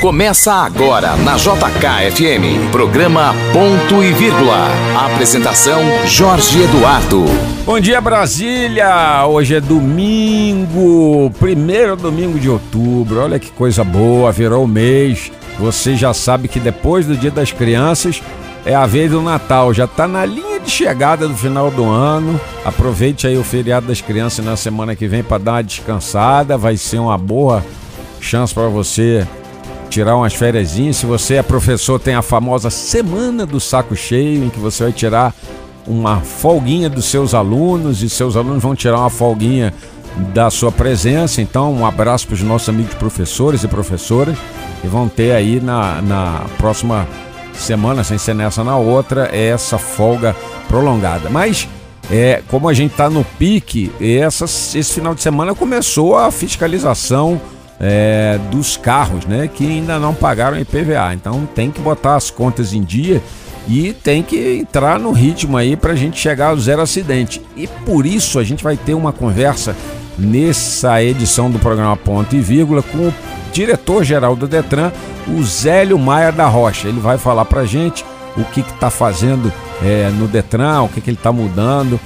Começa agora na JKFM, programa Ponto e Vírgula. Apresentação Jorge Eduardo. Bom dia Brasília! Hoje é domingo, primeiro domingo de outubro. Olha que coisa boa, virou o mês. Você já sabe que depois do Dia das Crianças é a vez do Natal, já está na linha de chegada do final do ano. Aproveite aí o feriado das crianças na semana que vem para dar uma descansada, vai ser uma boa chance para você tirar umas férias. Se você é professor, tem a famosa semana do saco cheio, em que você vai tirar uma folguinha dos seus alunos e seus alunos vão tirar uma folguinha da sua presença. Então, um abraço para os nossos amigos professores e professoras que vão ter aí na, na próxima semana, sem ser nessa na outra, essa folga prolongada. Mas é, como a gente está no pique, essa, esse final de semana começou a fiscalização é, dos carros, né? Que ainda não pagaram IPVA. Então tem que botar as contas em dia e tem que entrar no ritmo aí para a gente chegar ao zero acidente. E por isso a gente vai ter uma conversa nessa edição do programa Ponto e Vírgula com o diretor-geral do Detran, o Zélio Maia da Rocha. Ele vai falar para gente o que está fazendo é, no Detran, o que, que ele está mudando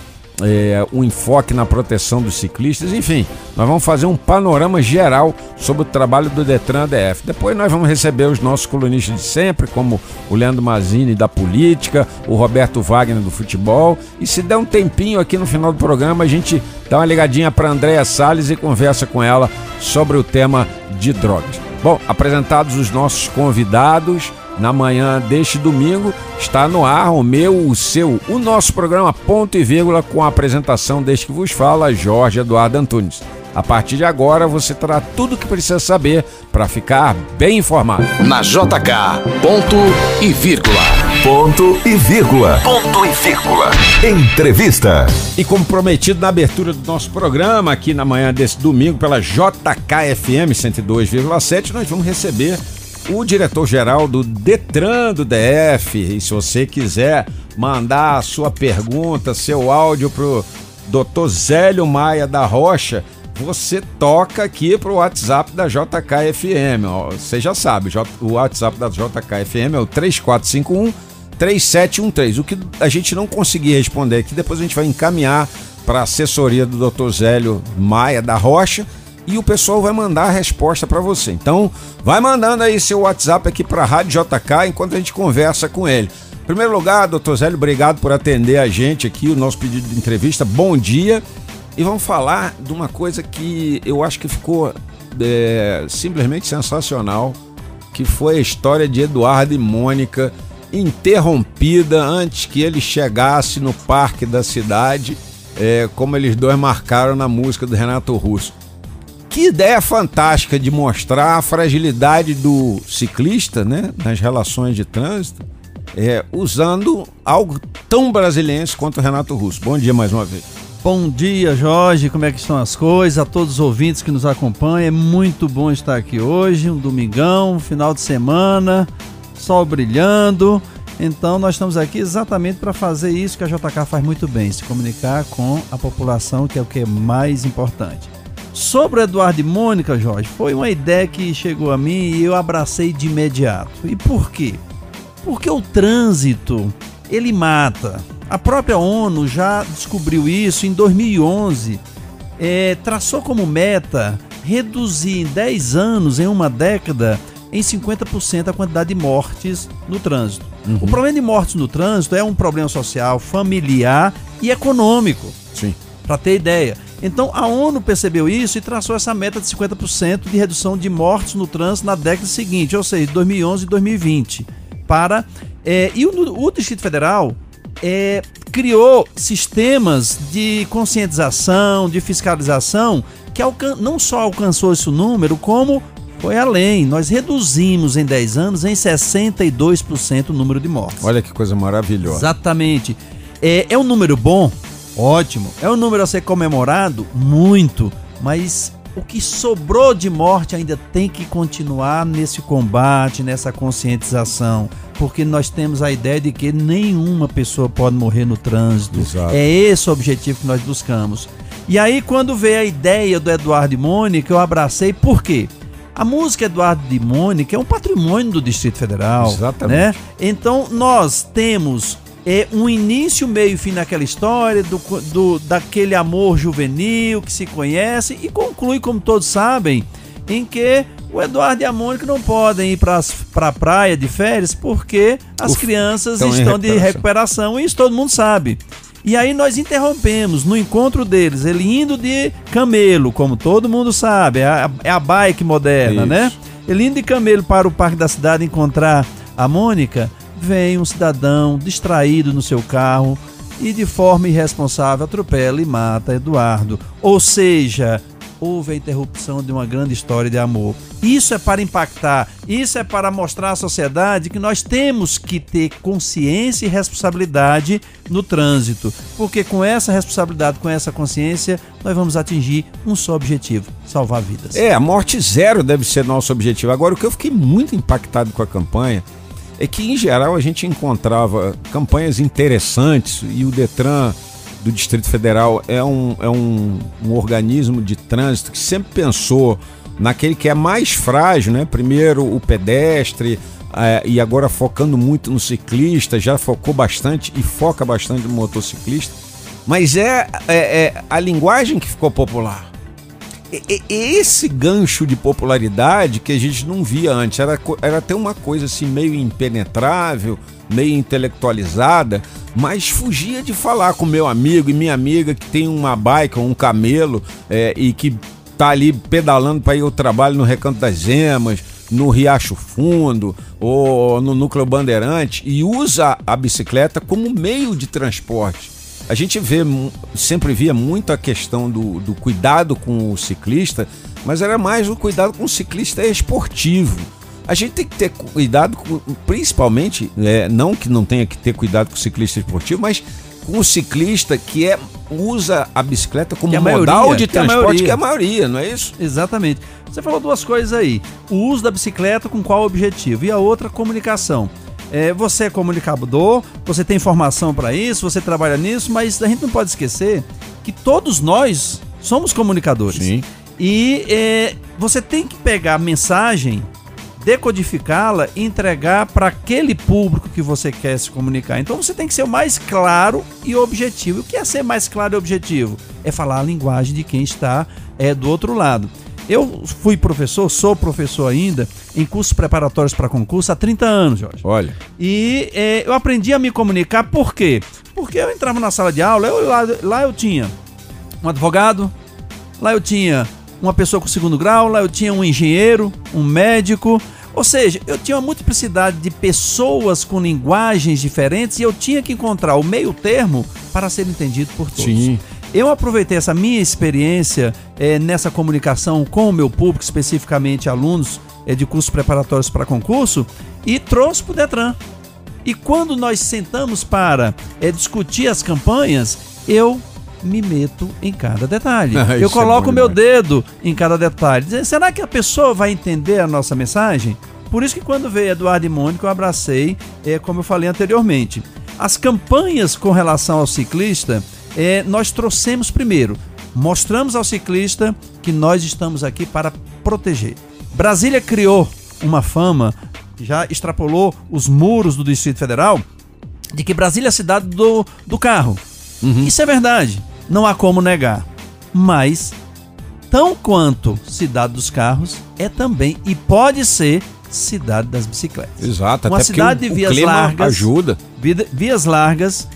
é, um enfoque na proteção dos ciclistas, enfim, nós vamos fazer um panorama geral sobre o trabalho do Detran DF. Depois nós vamos receber os nossos colunistas de sempre, como o Leandro Mazini da política, o Roberto Wagner do futebol, e se der um tempinho aqui no final do programa, a gente dá uma ligadinha para Andréa Salles e conversa com ela sobre o tema de drogas. Bom, apresentados os nossos convidados, na manhã deste domingo está no ar o meu, o seu, o nosso programa Ponto e Vírgula com a apresentação deste que vos fala, Jorge Eduardo Antunes. A partir de agora você terá tudo o que precisa saber para ficar bem informado. Na JK, ponto e vírgula. Ponto e vírgula. Ponto e vírgula. Entrevista. E como prometido na abertura do nosso programa, aqui na manhã desse domingo, pela JKFM 102,7, nós vamos receber o diretor-geral do Detran do DF. E se você quiser mandar a sua pergunta, seu áudio pro Dr. Zélio Maia da Rocha, você toca aqui pro WhatsApp da JKFM. Você já sabe, o WhatsApp da JKFM é o 3451 3713. O que a gente não conseguir responder aqui, depois a gente vai encaminhar para a assessoria do Dr. Zélio Maia da Rocha e o pessoal vai mandar a resposta para você. Então, vai mandando aí seu WhatsApp aqui para a Rádio JK enquanto a gente conversa com ele. Em primeiro lugar, doutor Zélio, obrigado por atender a gente aqui, o nosso pedido de entrevista. Bom dia. E vamos falar de uma coisa que eu acho que ficou é, simplesmente sensacional, que foi a história de Eduardo e Mônica interrompida antes que ele chegasse no parque da cidade, é, como eles dois marcaram na música do Renato Russo. Que ideia fantástica de mostrar a fragilidade do ciclista, né, nas relações de trânsito, é, usando algo tão brasileiro quanto o Renato Russo. Bom dia mais uma vez. Bom dia, Jorge. Como é que estão as coisas? A todos os ouvintes que nos acompanham, é muito bom estar aqui hoje, um domingão, final de semana, sol brilhando. Então nós estamos aqui exatamente para fazer isso que a JK faz muito bem, se comunicar com a população, que é o que é mais importante. Sobre o Eduardo e Mônica, Jorge, foi uma ideia que chegou a mim e eu abracei de imediato. E por quê? Porque o trânsito, ele mata. A própria ONU já descobriu isso em 2011. É, traçou como meta reduzir em 10 anos, em uma década, em 50% a quantidade de mortes no trânsito. Uhum. O problema de mortes no trânsito é um problema social, familiar e econômico. Sim. Para ter ideia. Então a ONU percebeu isso e traçou essa meta de 50% de redução de mortes no trânsito na década seguinte, ou seja, 2011 e 2020. Para, é, e o, o Distrito Federal é, criou sistemas de conscientização, de fiscalização, que não só alcançou esse número, como foi além. Nós reduzimos em 10 anos em 62% o número de mortes. Olha que coisa maravilhosa. Exatamente. É, é um número bom, Ótimo. É um número a ser comemorado? Muito. Mas o que sobrou de morte ainda tem que continuar nesse combate, nessa conscientização, porque nós temos a ideia de que nenhuma pessoa pode morrer no trânsito. Exato. É esse o objetivo que nós buscamos. E aí, quando veio a ideia do Eduardo e Mônica, eu abracei, por quê? A música Eduardo de Mônica é um patrimônio do Distrito Federal. Exatamente. Né? Então, nós temos é, um início, meio e fim naquela história, do, do, daquele amor juvenil que se conhece, e conclui, como todos sabem, em que o Eduardo e a Mônica não podem ir para a praia de férias porque as Uf, crianças estão, estão de recuperação e isso todo mundo sabe. E aí nós interrompemos no encontro deles, ele indo de camelo, como todo mundo sabe, é a, é a bike moderna, né? Isso. né? Ele indo de camelo para o parque da cidade encontrar a Mônica, vem um cidadão distraído no seu carro e de forma irresponsável atropela e mata Eduardo. Ou seja, houve a interrupção de uma grande história de amor. Isso é para impactar, isso é para mostrar à sociedade que nós temos que ter consciência e responsabilidade no trânsito, porque com essa responsabilidade, com essa consciência, nós vamos atingir um só objetivo: salvar vidas. É, a morte zero deve ser nosso objetivo. Agora, o que eu fiquei muito impactado com a campanha é que, em geral, a gente encontrava campanhas interessantes e o Detran do Distrito Federal é um, é um, um organismo de trânsito que sempre pensou naquele que é mais frágil, né? Primeiro o pedestre, é, e agora focando muito no ciclista, já focou bastante e foca bastante no motociclista. Mas é, é, é a linguagem que ficou popular. Esse gancho de popularidade que a gente não via antes, era, era até uma coisa assim meio impenetrável, meio intelectualizada, mas fugia de falar com meu amigo e minha amiga que tem uma bike ou um camelo é, e que tá ali pedalando para ir ao trabalho no Recanto das Emas, no Riacho Fundo ou no Núcleo Bandeirante e usa a bicicleta como meio de transporte. A gente vê, sempre via muito a questão do, do cuidado com o ciclista, mas era mais o cuidado com o ciclista esportivo a gente tem que ter cuidado, com, principalmente, é, não que não tenha que ter cuidado com o ciclista esportivo, mas com o ciclista que é, usa a bicicleta como a modal maioria, de transporte, que é, que é a maioria, não é isso? Exatamente. Você falou duas coisas aí. O uso da bicicleta com qual objetivo? E a outra, comunicação. É, você é comunicador, você tem formação para isso, você trabalha nisso, mas a gente não pode esquecer que todos nós somos comunicadores. Sim. E é, você tem que pegar a mensagem decodificá-la e entregar para aquele público que você quer se comunicar. Então você tem que ser o mais claro e objetivo. O que é ser mais claro e objetivo? É falar a linguagem de quem está é, do outro lado. Eu fui professor, sou professor ainda, em cursos preparatórios para concurso há 30 anos, Jorge. Olha. E é, eu aprendi a me comunicar por quê? Porque eu entrava na sala de aula, eu, lá, lá eu tinha um advogado, lá eu tinha uma pessoa com segundo grau, lá eu tinha um engenheiro, um médico. Ou seja, eu tinha uma multiplicidade de pessoas com linguagens diferentes e eu tinha que encontrar o meio termo para ser entendido por todos. Sim. Eu aproveitei essa minha experiência é, nessa comunicação com o meu público, especificamente alunos é, de cursos preparatórios para concurso, e trouxe para o Detran. E quando nós sentamos para é, discutir as campanhas, eu me meto em cada detalhe. eu é coloco o meu dedo em cada detalhe. Será que a pessoa vai entender a nossa mensagem? Por isso que quando veio Eduardo e Mônica, eu abracei, é, como eu falei anteriormente. As campanhas com relação ao ciclista, é, nós trouxemos primeiro, mostramos ao ciclista que nós estamos aqui para proteger. Brasília criou uma fama, já extrapolou os muros do Distrito Federal, de que Brasília é a cidade do, do carro. Uhum. Isso é verdade não há como negar. Mas, tão quanto cidade dos carros, é também e pode ser cidade das bicicletas. Exato, uma cidade de vias largas, ajuda. Vias largas,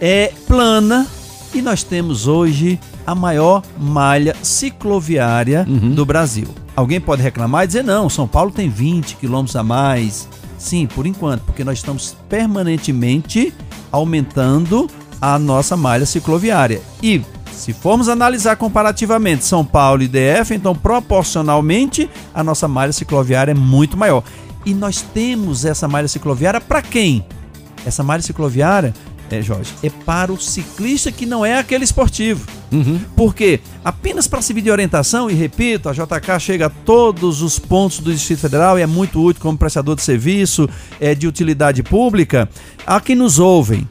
é plana e nós temos hoje a maior malha cicloviária uhum. do Brasil. Alguém pode reclamar e dizer não, São Paulo tem 20 quilômetros a mais. Sim, por enquanto, porque nós estamos permanentemente aumentando a nossa malha cicloviária. E se formos analisar comparativamente São Paulo e DF, então proporcionalmente a nossa malha cicloviária é muito maior. E nós temos essa malha cicloviária para quem? Essa malha cicloviária, é, Jorge, é para o ciclista que não é aquele esportivo. Uhum. Porque apenas para servir de orientação, e repito, a JK chega a todos os pontos do Distrito Federal e é muito útil como prestador de serviço, é, de utilidade pública, a quem nos ouvem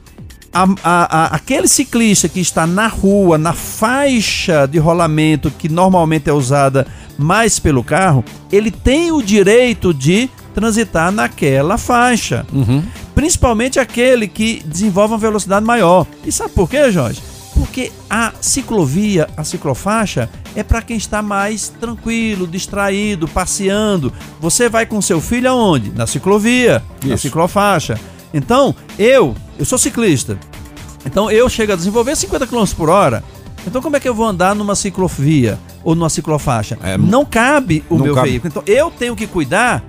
a- a- a- aquele ciclista que está na rua, na faixa de rolamento que normalmente é usada mais pelo carro, ele tem o direito de transitar naquela faixa. Principalmente aquele que desenvolve uma velocidade maior. E sabe por quê, Jorge? Porque a ciclovia, a ciclofaixa, é para quem está mais tranquilo, distraído, passeando. Você vai com seu filho aonde? Na ciclovia, na Isso. ciclofaixa. Então, eu, eu sou ciclista. Então eu chego a desenvolver 50 km por hora. Então como é que eu vou andar numa ciclovia ou numa ciclofaixa? É, não cabe o não meu cabe. veículo. Então eu tenho que cuidar,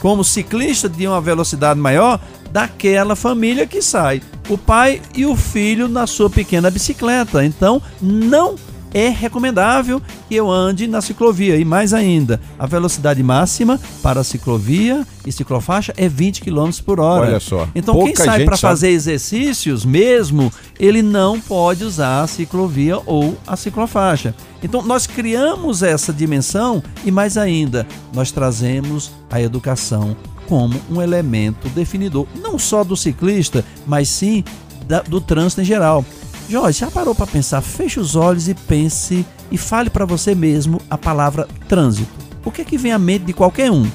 como ciclista de uma velocidade maior, daquela família que sai. O pai e o filho na sua pequena bicicleta. Então não é recomendável que eu ande na ciclovia. E mais ainda, a velocidade máxima para a ciclovia e ciclofaixa é 20 km por hora. Olha só, Então quem sai para fazer exercícios mesmo, ele não pode usar a ciclovia ou a ciclofaixa. Então nós criamos essa dimensão e mais ainda, nós trazemos a educação como um elemento definidor, não só do ciclista, mas sim da- do trânsito em geral. Jorge, já parou para pensar? Feche os olhos e pense e fale para você mesmo a palavra trânsito. O que é que vem à mente de qualquer um?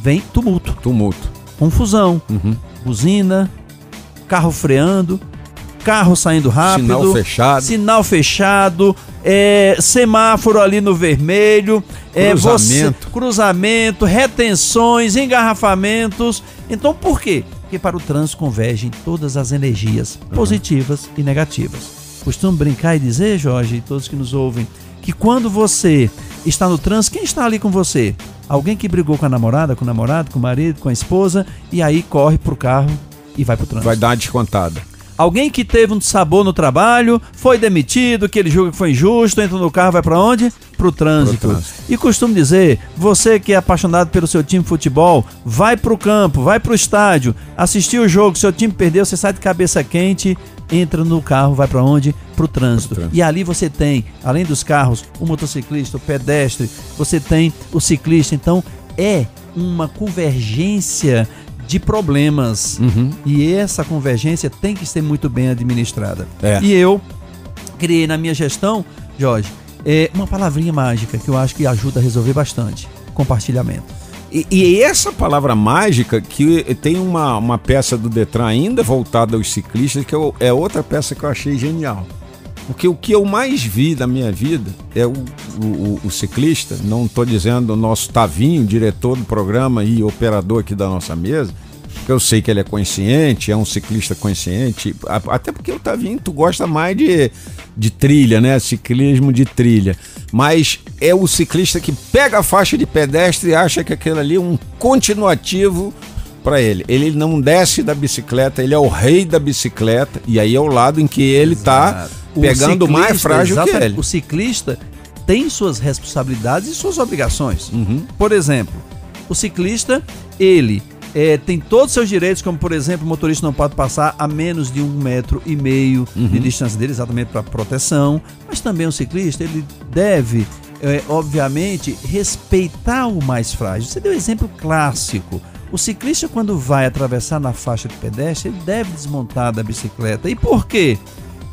Vem tumulto Tumulto. confusão, Uhum. buzina, carro freando, carro saindo rápido, Sinal fechado. sinal fechado, é, semáforo ali no vermelho, é, Cruzamento. você- cruzamento, retenções, engarrafamentos. Então por quê? Porque para o trânsito convergem todas as energias positivas e negativas. Costumo brincar e dizer, Jorge, e todos que nos ouvem, que quando você está no trânsito, quem está ali com você? Alguém que brigou com a namorada, com o namorado, com o marido, com a esposa, e aí corre pro carro e vai pro trânsito. Vai dar descontada. Alguém que teve um sabor no trabalho, foi demitido, que ele julga que foi injusto, entra no carro, vai pra onde? Pro trânsito. Pro trânsito. E costumo dizer, você que é apaixonado pelo seu time de futebol, vai pro campo, vai pro estádio, assistir o jogo, seu time perdeu, você sai de cabeça quente, entra no carro, vai pra onde? Pro trânsito. trânsito. E ali você tem, além dos carros, o motociclista, o pedestre, você tem o ciclista. Então, é uma convergência de problemas. Uhum. E essa convergência tem que ser muito bem administrada. É. E eu criei na minha gestão, Jorge, é, uma palavrinha mágica que eu acho que ajuda a resolver bastante: compartilhamento. E, e essa palavra mágica, que tem uma, uma peça do Detran ainda voltada aos ciclistas, que eu- é outra peça que eu achei genial. Porque o que eu mais vi da minha vida é o, o- o- ciclista, não estou dizendo o nosso Tavinho, diretor do programa e operador aqui da nossa mesa, porque eu sei que ele é consciente, é um ciclista consciente, até porque o Tavinho tu gosta mais de, de trilha, né? Ciclismo de trilha. Mas é o ciclista que pega a faixa de pedestre e acha que aquilo ali é um continuativo para ele. Ele não desce da bicicleta, ele é o rei da bicicleta, e aí é o lado em que ele tá O pegando o mais frágil que ele. O ciclista tem suas responsabilidades e suas obrigações. Uhum. Por exemplo, o ciclista, ele eh, tem todos os seus direitos, como por exemplo, o motorista não pode passar a menos de um metro e meio Uhum. de distância dele, exatamente para proteção. Mas também o ciclista, ele deve, eh, obviamente, respeitar o mais frágil. Você deu um exemplo clássico. O ciclista, quando vai atravessar na faixa de pedestre, ele deve desmontar da bicicleta. E por quê?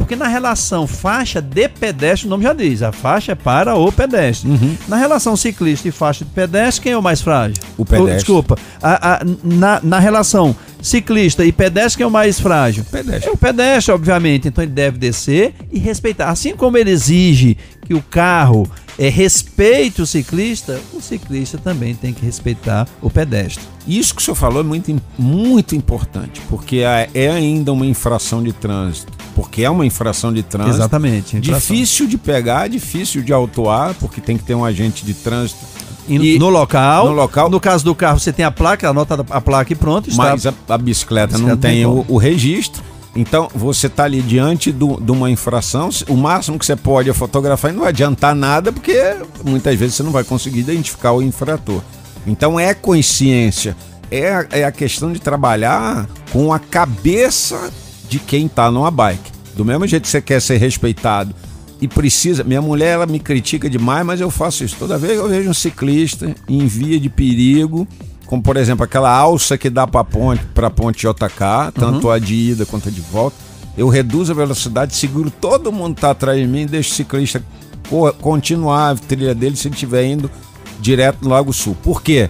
Porque na relação faixa de pedestre, o nome já diz, a faixa é para o pedestre. Uhum. Na relação ciclista e faixa de pedestre, quem é o mais frágil? O pedestre. Oh, desculpa. A- a- na, na relação ciclista e pedestre, quem é o mais frágil? Pedestre. É o pedestre, obviamente. Então ele deve descer e respeitar. Assim como ele exige que o carro é, respeite o ciclista, o ciclista também tem que respeitar o pedestre. Isso que o senhor falou é muito, muito importante, porque é ainda uma infração de trânsito. Porque é uma infração de trânsito. Exatamente. infração. Difícil de pegar, difícil de autuar, porque tem que ter um agente de trânsito. E no local, no local- no caso do carro, você tem a placa, anota a placa e pronto, está. Mas a, a bicicleta A não bicicleta tem não o, tem o registro. Então você está ali diante do- de uma infração. O máximo que você pode é fotografar e não vai adiantar nada, porque muitas vezes você não vai conseguir identificar o infrator. Então é consciência, é, a- é a questão de trabalhar com a cabeça de quem está numa bike. Do mesmo jeito que você quer ser respeitado e precisa. Minha mulher ela me critica demais, mas eu faço isso. Toda vez que eu vejo um ciclista em via de perigo, como por exemplo aquela alça que dá para ponte, para ponte JK, tanto a de ida quanto a de volta, eu reduzo a velocidade, seguro todo mundo que tá atrás de mim, deixo o ciclista co- continuar a trilha dele se ele estiver indo direto no Lago Sul. Por quê?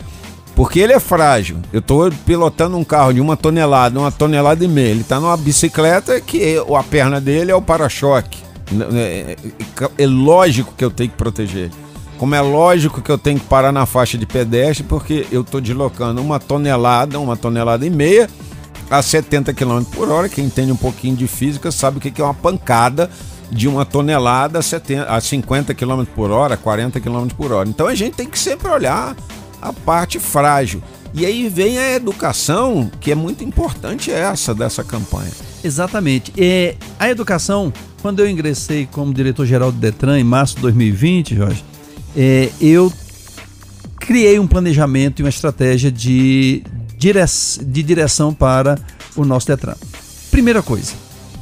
Porque ele é frágil. Eu estou pilotando um carro de uma tonelada, uma tonelada e meia. Ele está numa bicicleta que a perna dele é o para-choque. É, é- é lógico que eu tenho que proteger ele. Como é lógico que eu tenho que parar na faixa de pedestre, porque eu estou deslocando uma tonelada, uma tonelada e meia a 70 km por hora. Quem entende um pouquinho de física sabe o que é uma pancada de uma tonelada a, 70, a 50 km por hora, 40 km por hora. Então a gente tem que sempre olhar a parte frágil. E aí vem a educação, que é muito importante essa dessa campanha. Exatamente. É, a educação, quando eu ingressei como diretor-geral do Detran em março de 2020, Jorge, é, eu criei um planejamento e uma estratégia de, dire de direção para o nosso Detran. Primeira coisa,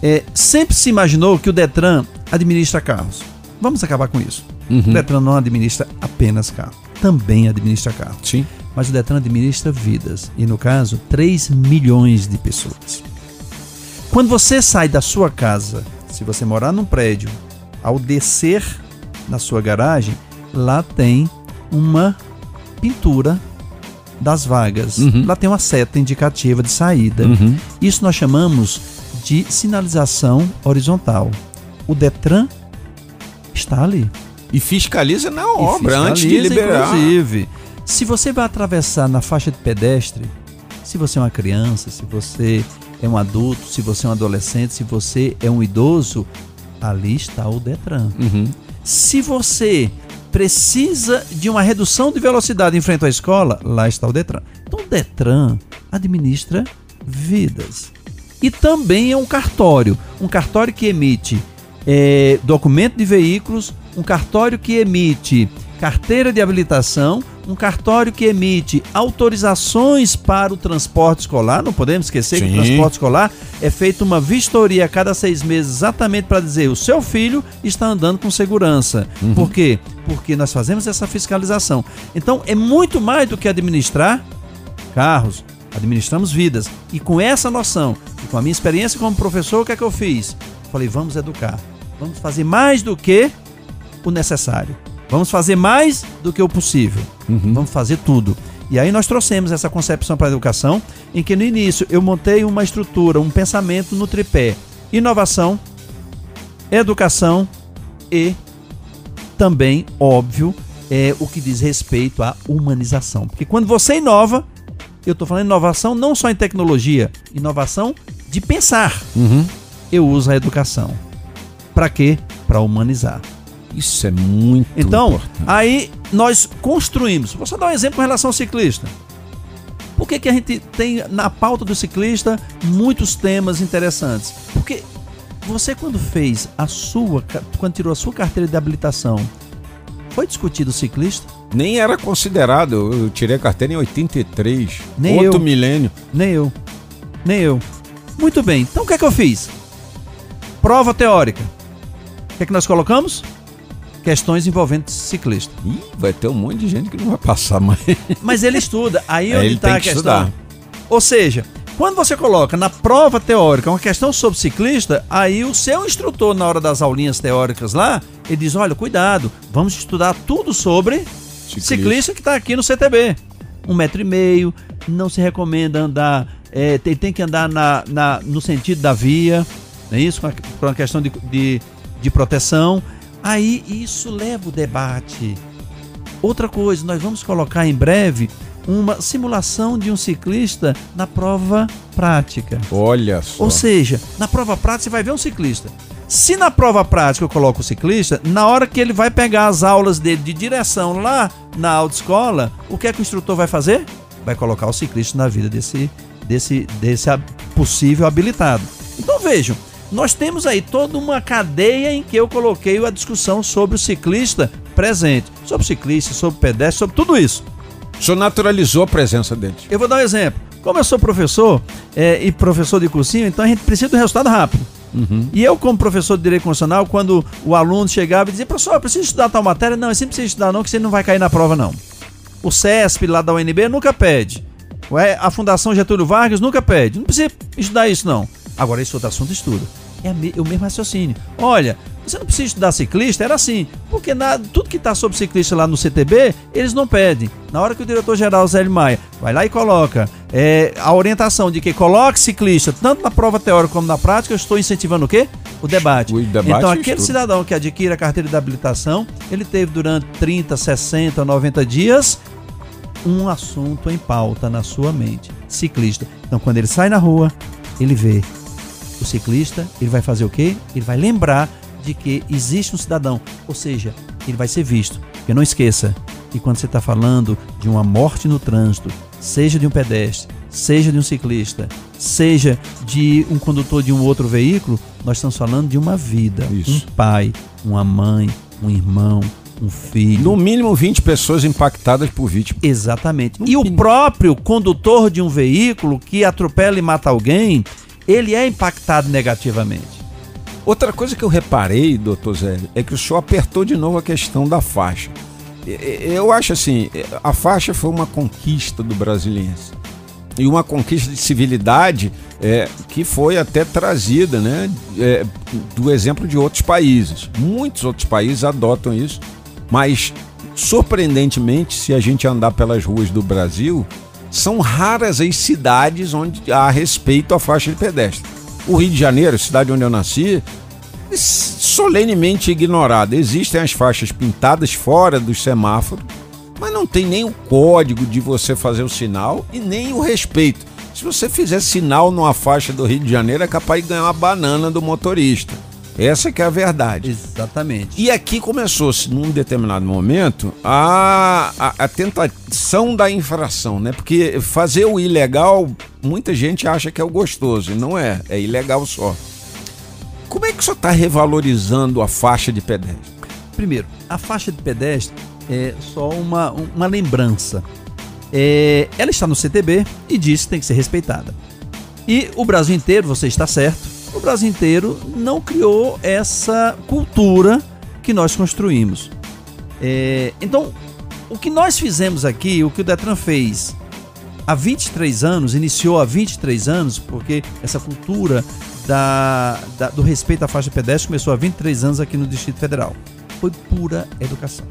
é, sempre se imaginou que o Detran administra carros. Vamos acabar com isso. O Detran não administra apenas carro, também administra carro. Sim. Mas o Detran administra vidas, e no caso, 3 milhões de pessoas. Quando você sai da sua casa, se você morar num prédio, ao descer na sua garagem, lá tem uma pintura das vagas. Uhum. Lá tem uma seta indicativa de saída. Uhum. Isso nós chamamos de sinalização horizontal. O Detran está ali. E fiscaliza na obra antes de fiscaliza, liberar. Inclusive, se você vai atravessar na faixa de pedestre, se você é uma criança, se você é um adulto, se você é um adolescente, se você é um idoso, ali está o Detran. Uhum. Se você precisa de uma redução de velocidade em frente à escola, lá está o Detran. Então o Detran administra vidas. E também é um cartório, um cartório que emite eh, documento de veículos, um cartório que emite carteira de habilitação, um cartório que emite autorizações para o transporte escolar. Não podemos esquecer que Sim. o transporte escolar é feita uma vistoria a cada seis meses, exatamente para dizer o seu filho está andando com segurança. Por quê? Porque nós fazemos essa fiscalização. Então é muito mais do que administrar carros, administramos vidas. E com essa noção, e com a minha experiência como professor, o que é que eu fiz? Falei, vamos educar. Vamos fazer mais do que o necessário. Vamos fazer mais do que o possível. Vamos fazer tudo. E aí nós trouxemos essa concepção para a educação, em que no início eu montei uma estrutura, um pensamento no tripé: inovação, educação e também, óbvio, é o que diz respeito à humanização. Porque quando você inova, eu estou falando inovação não só em tecnologia, inovação de pensar. Uhum. Eu uso a educação. Para quê? Para humanizar. Isso é muito Então, importante. aí nós construímos. Vou só dar um exemplo com relação ao ciclista. Por que, que a gente tem na pauta do ciclista muitos temas interessantes? Porque você quando fez a sua, quando tirou a sua carteira de habilitação, foi discutido o ciclista? Nem era considerado. Eu eu tirei a carteira em 83. Nem outro eu. milênio. Nem eu. Nem eu. Muito bem. Então o que é que eu fiz? Prova teórica. O que é que nós colocamos? Questões envolvendo ciclista. Ih, vai ter um monte de gente que não vai passar mais. Mas ele estuda. Aí É, onde ele está tem a que questão. estudar. Ou seja, quando você coloca na prova teórica uma questão sobre ciclista, aí o seu instrutor, na hora das aulinhas teóricas lá, ele diz: olha, cuidado, vamos estudar tudo sobre ciclista, que está aqui no CTB. Um metro e meio, não se recomenda andar, é, tem, tem que andar na, na- no sentido da via, não é isso? Com a- uma questão de, de, de proteção. Aí isso leva o debate. Outra coisa, nós vamos colocar em breve uma simulação de um ciclista na prova prática. Olha só. Ou seja, na prova prática você vai ver um ciclista. Se na prova prática eu coloco o ciclista, na hora que ele vai pegar as aulas dele de direção lá na autoescola, o que é que o instrutor vai fazer? Vai colocar o ciclista na vida desse, desse, desse possível habilitado. Então vejam, nós temos aí toda uma cadeia em que eu coloquei a discussão sobre o ciclista presente, sobre o ciclista, sobre o pedestre, sobre tudo isso. O senhor naturalizou a presença deles. Eu vou dar um exemplo. Como eu sou professor é, e professor de cursinho, então a gente precisa de um resultado rápido. E eu, como professor de Direito Constitucional, quando o aluno chegava e dizia, professor, eu preciso estudar tal matéria, não, você não precisa estudar não, que você não vai cair na prova não. O CESP lá da UNB nunca pede. A Fundação Getúlio Vargas nunca pede. Não precisa estudar isso não. Agora, esse outro assunto estuda. É, o mesmo raciocínio. Olha, você não precisa estudar ciclista, era assim. Porque na, tudo que está sobre ciclista lá no CTB, eles não pedem. Na hora que o diretor-geral Zé Maia vai lá e coloca é, a orientação de que coloque ciclista, tanto na prova teórica como na prática, eu estou incentivando o quê? O debate. O debate então, aquele estudo. cidadão que adquire a carteira de habilitação, ele teve durante 30, 60, 90 dias um assunto em pauta na sua mente. Ciclista. Então, quando ele sai na rua, ele vê o ciclista, ele vai fazer o quê? Ele vai lembrar de que existe um cidadão, ou seja, ele vai ser visto. Porque não esqueça que quando você está falando de uma morte no trânsito, seja de um pedestre, seja de um ciclista, seja de um condutor de um outro veículo, nós estamos falando de uma vida. Isso. Um pai, uma mãe, um irmão, um filho. No mínimo 20 pessoas impactadas por vítima. Exatamente. No E o mínimo. próprio condutor de um veículo que atropela e mata alguém, ele é impactado negativamente. Outra coisa que eu reparei, doutor Zé, é que o senhor apertou de novo a questão da faixa. Eu acho assim, a faixa foi uma conquista do brasiliense. E uma conquista de civilidade é, que foi até trazida né, é, do exemplo de outros países. Muitos outros países adotam isso, mas surpreendentemente, se a gente andar pelas ruas do Brasil, são raras as cidades onde há respeito à faixa de pedestre. O Rio de Janeiro, cidade onde eu nasci, é solenemente ignorada. Existem as faixas pintadas fora dos semáforos, mas não tem nem o código de você fazer o sinal e nem o respeito. Se você fizer sinal numa faixa do Rio de Janeiro, é capaz de ganhar uma banana do motorista. Essa que é a verdade. Exatamente. E aqui começou-se, num determinado momento, a, a, a tentação da infração, né? Porque fazer o ilegal, muita gente acha que é o gostoso, e não é, é ilegal só. Como é que o senhor está revalorizando a faixa de pedestre? Primeiro, a faixa de pedestre é só uma, uma lembrança. É, ela está no CTB e diz que tem que ser respeitada. E o Brasil inteiro, você está certo, o Brasil inteiro não criou essa cultura que nós construímos. É, então, o que nós fizemos aqui, o que o Detran fez há 23 anos, iniciou há 23 anos, porque essa cultura da, da- do respeito à faixa pedestre começou há 23 anos aqui no Distrito Federal. Foi pura educação.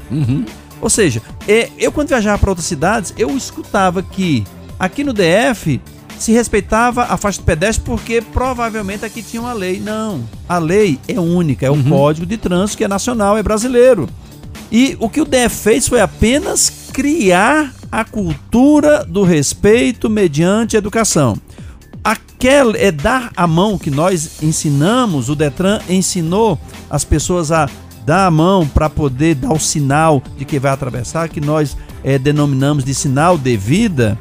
Ou seja, é, eu quando viajava para outras cidades, eu escutava que aqui no DF se respeitava a faixa de pedestre porque provavelmente aqui tinha uma lei. Não, a lei é única, é o Código de Trânsito que é nacional, é brasileiro. E o que o DF fez foi apenas criar a cultura do respeito mediante educação. Aquela é dar a mão que nós ensinamos, o Detran ensinou as pessoas a dar a mão para poder dar o sinal de que vai atravessar, que nós eh, denominamos de sinal de vida.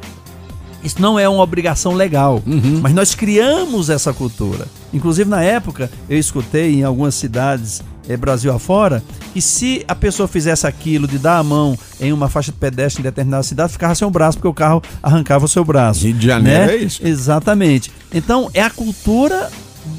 Isso não é uma obrigação legal, mas nós criamos essa cultura. Inclusive, na época, eu escutei em algumas cidades eh, Brasil afora que se a pessoa fizesse aquilo de dar a mão em uma faixa de pedestre em determinada cidade, ficava sem o braço, porque o carro arrancava o seu braço. Rio de Janeiro né? é isso. Exatamente. Então, é a cultura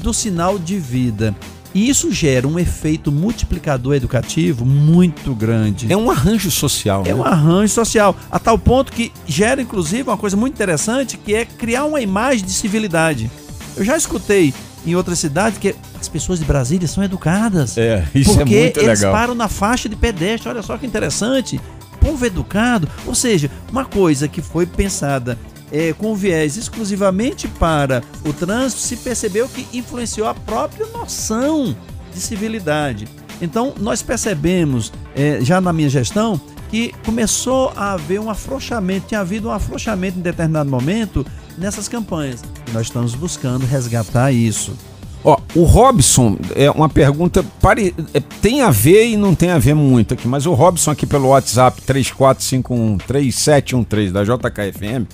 do sinal de vida. E isso gera um efeito multiplicador educativo muito grande. É um arranjo social. É né? um arranjo social, a tal ponto que gera, inclusive, uma coisa muito interessante, que é criar uma imagem de civilidade. Eu já escutei em outras cidades que as pessoas de Brasília são educadas. É, isso porque é muito eles legal. param na faixa de pedestre. Olha só que interessante. Povo educado. Ou seja, uma coisa que foi pensada é, com viés exclusivamente para o trânsito, se percebeu que influenciou a própria noção de civilidade. Então, nós percebemos, é, já na minha gestão, que começou a haver um afrouxamento, tinha havido um afrouxamento em determinado momento nessas campanhas. Nós estamos buscando resgatar isso. Ó, o Robson, é uma pergunta, pare, é, tem a ver e não tem a ver muito aqui, mas o Robson aqui pelo WhatsApp 34513713 da JKFM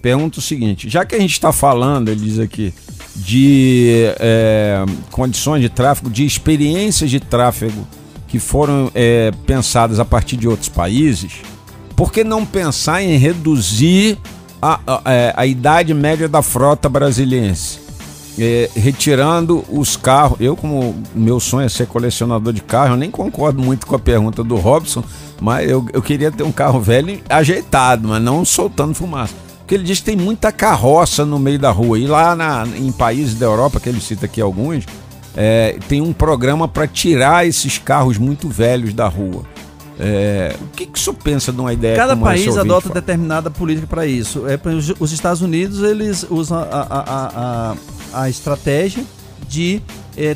pergunta o seguinte: já que a gente está falando, ele diz aqui, de é, condições de tráfego, de experiências de tráfego que foram é, pensadas a partir de outros países, por que não pensar em reduzir a, a, é, a idade média da frota brasiliense? É, retirando os carros. Eu, como meu sonho é ser colecionador de carro, eu nem concordo muito com a pergunta do Robson, mas eu, eu queria ter um carro velho ajeitado, mas não soltando fumaça. Porque ele diz que tem muita carroça no meio da rua. E lá na, em países da Europa, que ele cita aqui alguns, é, tem um programa para tirar esses carros muito velhos da rua. É, o que, que o senhor pensa de uma ideia Cada país adota fala? determinada política para isso. É, os Estados Unidos eles usam a, a, a, a, a estratégia de é,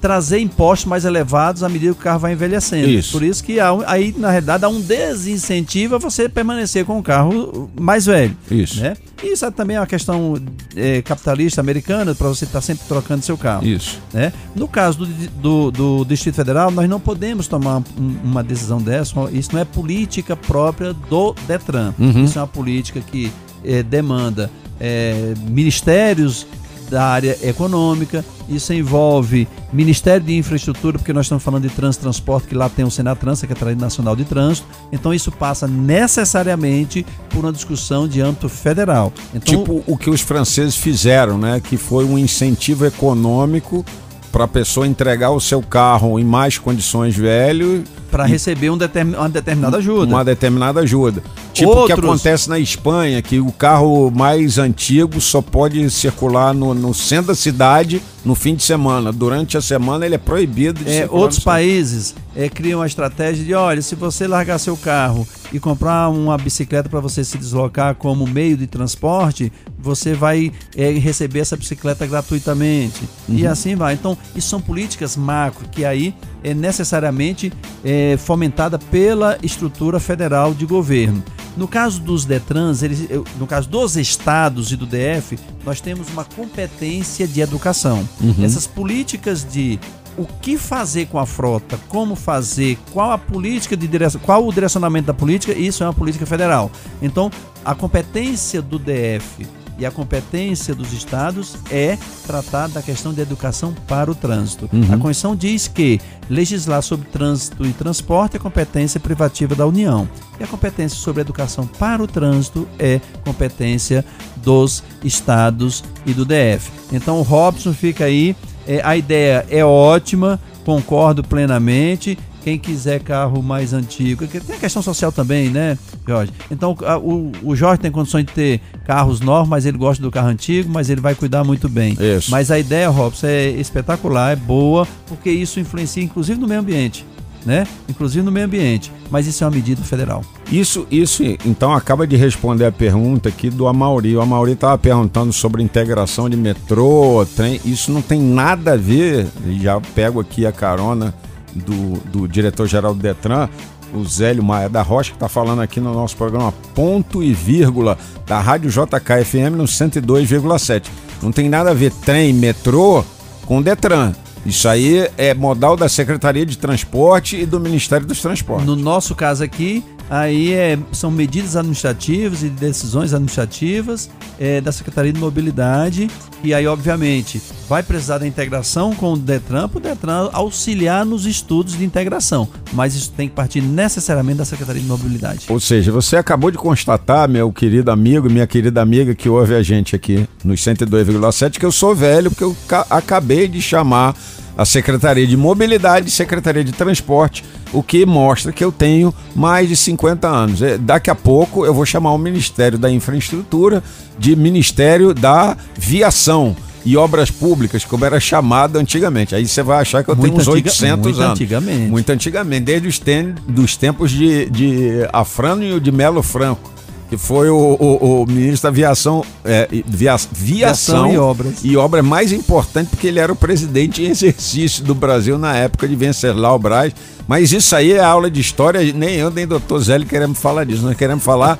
trazer impostos mais elevados à medida que o carro vai envelhecendo. Isso. Por isso que há, aí, na realidade, há um desincentivo a você permanecer com o carro mais velho. Isso. Né? Isso é também uma questão é, capitalista americana, para você estar sempre trocando seu carro. Isso. né? No caso do, do, do Distrito Federal, nós não podemos tomar um- uma decisão dessa. Isso não é política própria do Detran. Uhum. Isso é uma política que eh, demanda eh, ministérios da área econômica. Isso envolve Ministério de Infraestrutura, porque nós estamos falando de trânsito transporte, que lá tem o Senatrans, Secretaria Nacional de Trânsito. Então isso passa necessariamente por uma discussão de âmbito federal. Então, Tipo o que os franceses fizeram, né? Que foi um incentivo econômico para a pessoa entregar o seu carro em mais condições velho para receber um determin- uma determinada ajuda. uma determinada ajuda. Tipo o que acontece na Espanha, que o carro mais antigo só pode circular no, no centro da cidade no fim de semana. Durante a semana ele é proibido de É, circular. outros países é, criam a estratégia de, olha, se você largar seu carro e comprar uma bicicleta para você se deslocar como meio de transporte, você vai é, receber essa bicicleta gratuitamente. Uhum. E assim vai. Então, isso são políticas macro que aí é necessariamente é, fomentada pela estrutura federal de governo. No caso dos Detrans, eles, no caso dos estados e do DF, nós temos uma competência de educação. Essas políticas de o que fazer com a frota, como fazer, qual a política de direção, qual o direcionamento da política, isso é uma política federal. Então, a competência do DF e a competência dos estados é tratar da questão de educação para o trânsito. A Constituição diz que legislar sobre trânsito e transporte é competência privativa da União. E a competência sobre educação para o trânsito é competência dos estados e do DF. Então o Robson fica aí, é, a ideia é ótima, concordo plenamente. Quem quiser carro mais antigo, tem a questão social também, né, Jorge? Então o, o Jorge tem condições de ter carros novos, mas ele gosta do carro antigo, mas ele vai cuidar muito bem. Isso. Mas a ideia, Robson, é espetacular, é boa, porque isso influencia inclusive no meio ambiente, né? Inclusive no meio ambiente. Mas isso é uma medida federal. Isso, isso, então, acaba de responder a pergunta aqui do Amauri. O Amauri estava perguntando sobre integração de metrô, trem. Isso não tem nada a ver, já pego aqui a carona do, do diretor-geral do Detran, o Zélio Maia da Rocha, que está falando aqui no nosso programa Ponto e Vírgula, da Rádio JKFM no 102,7. Não tem nada a ver trem, metrô com Detran. Isso aí é modal da Secretaria de Transporte e do Ministério dos Transportes. No nosso caso aqui, aí é, são medidas administrativas e decisões administrativas é, da Secretaria de Mobilidade. E aí, obviamente, vai precisar da integração com o Detran, para o Detran auxiliar nos estudos de integração. Mas isso tem que partir necessariamente da Secretaria de Mobilidade. Ou seja, você acabou de constatar, meu querido amigo, minha querida amiga que ouve a gente aqui nos 102,7, que eu sou velho porque eu ca- acabei de chamar a Secretaria de Mobilidade e Secretaria de Transporte, o que mostra que eu tenho mais de 50 anos. É, Daqui a pouco eu vou chamar o Ministério da Infraestrutura de Ministério da Viação e Obras Públicas, como era chamado antigamente. Aí você vai achar que eu tenho Muito uns antiga- 800 muito anos. antigamente. Muito antigamente, desde os tem, dos tempos de, de Afrânio de Melo Franco, que foi o, o- o ministro da Aviação, é, via- viação, Viação e obras. E obra mais importante porque ele era o presidente em exercício do Brasil na época de Venceslau Braz. Mas isso aí é aula de história, nem eu nem doutor Zélio queremos falar disso. Nós queremos falar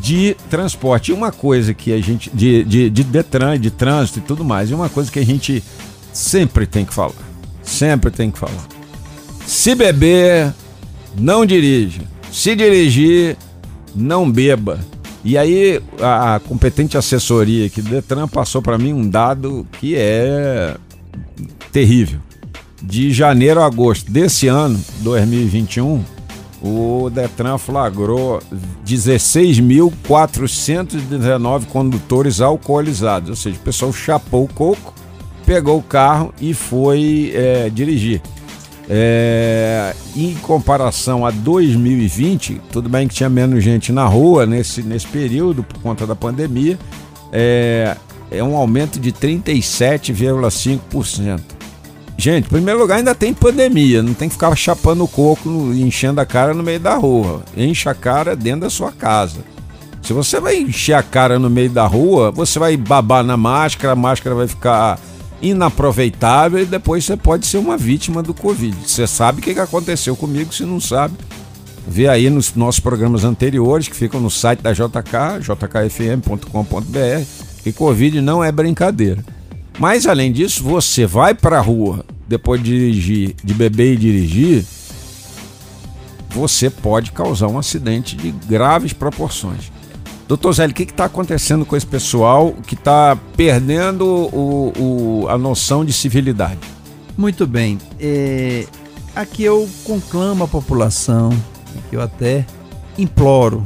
de transporte. E uma coisa que a gente. de, de, de Detran, de trânsito e tudo mais. E uma coisa que a gente sempre tem que falar. Sempre tem que falar. Se beber, não dirija. Se dirigir, não beba. E aí a, competente assessoria do Detran passou para mim um dado que é terrível. De janeiro a agosto desse ano, 2021, o Detran flagrou 16.419 condutores alcoolizados. Ou seja, o pessoal chapou o coco, pegou o carro e foi é, dirigir. É, em comparação a 2020, tudo bem que tinha menos gente na rua nesse, nesse período por conta da pandemia, é, é um aumento de 37,5%. Gente, em primeiro lugar, ainda tem pandemia. Não tem que ficar chapando o coco enchendo a cara no meio da rua. Enche a cara dentro da sua casa. Se você vai encher a cara no meio da rua, você vai babar na máscara, a máscara vai ficar inaproveitável e depois você pode ser uma vítima do Covid. Você sabe o que aconteceu comigo, se não sabe, vê aí nos nossos programas anteriores que ficam no site da JK, jkfm.com.br, que Covid não é brincadeira. Mas além disso, você vai para a rua depois de dirigir, de beber e dirigir, você pode causar um acidente de graves proporções. Doutor Zé, o que está acontecendo com esse pessoal que está perdendo o, o, a noção de civilidade? Muito bem. É, aqui eu conclamo a população, eu até imploro: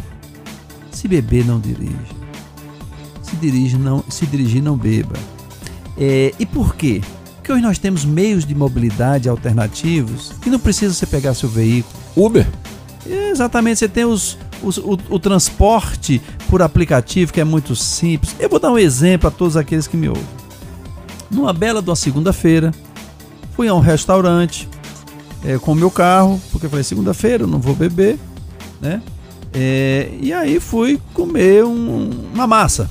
se beber, não dirija. Se, dirige, não, se dirigir, não beba. É, e por quê? Porque hoje nós temos meios de mobilidade alternativos e não precisa você pegar seu veículo. Uber? É, exatamente, você tem os, os o, o, transporte por aplicativo que é muito simples. Eu vou dar um exemplo a todos aqueles que me ouvem. Numa bela de uma segunda-feira, fui a um restaurante é, com o meu carro, porque eu falei, segunda-feira eu não vou beber, né? É, e aí fui comer um, uma massa.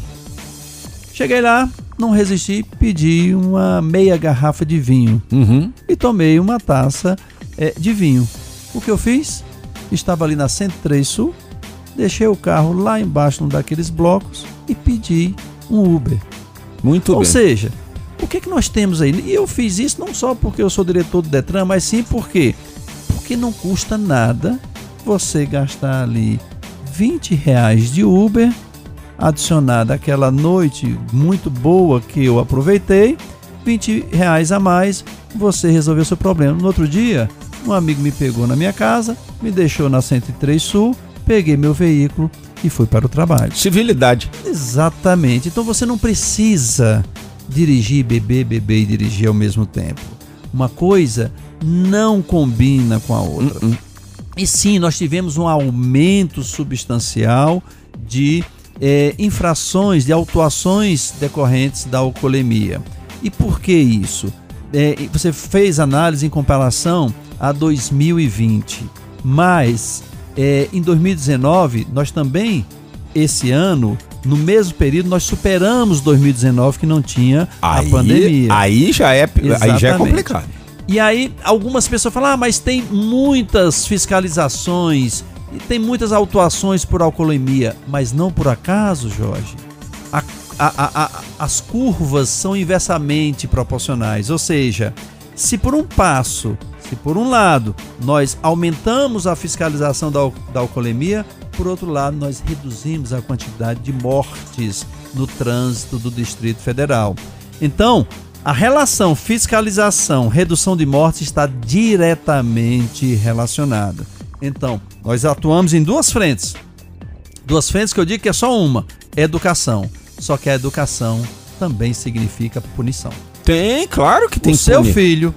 Cheguei lá, não resisti, pedi uma meia garrafa de vinho uhum. e tomei uma taça é, de vinho. O que eu fiz? Estava ali na 103 Sul, deixei o carro lá embaixo num daqueles blocos e pedi um Uber. Muito Ou bem. Ou seja, o que, é que nós temos aí? E eu fiz isso não só porque eu sou diretor do Detran, mas sim porque porque não custa nada você gastar ali 20 reais de Uber adicionada aquela noite muito boa que eu aproveitei, 20 reais a mais, você resolveu seu problema. No outro dia, um amigo me pegou na minha casa, me deixou na 103 Sul, peguei meu veículo e fui para o trabalho. Civilidade. Exatamente. Então você não precisa dirigir, beber, beber e dirigir ao mesmo tempo. Uma coisa não combina com a outra. Uh -uh. E sim, nós tivemos um aumento substancial de é, infrações, de autuações decorrentes da alcoolemia. E por que isso? É, você fez análise em comparação a 2020, mas é, em 2019 nós também esse ano no mesmo período nós superamos 2019 que não tinha aí, a pandemia. Aí já é aí já é complicado. E aí algumas pessoas falam: "Ah, mas tem muitas fiscalizações e tem muitas autuações por alcoolemia, mas não por acaso, Jorge. A, a, a, as curvas são inversamente proporcionais, ou seja, se por um passo, se por um lado nós aumentamos a fiscalização da, da alcoolemia, por outro lado nós reduzimos a quantidade de mortes no trânsito do Distrito Federal. Então, a relação fiscalização, redução de mortes está diretamente relacionada. Então, nós atuamos em duas frentes. Duas frentes que eu digo que é só uma: educação. Só que a educação também significa punição. Tem, claro que tem. O seu filho,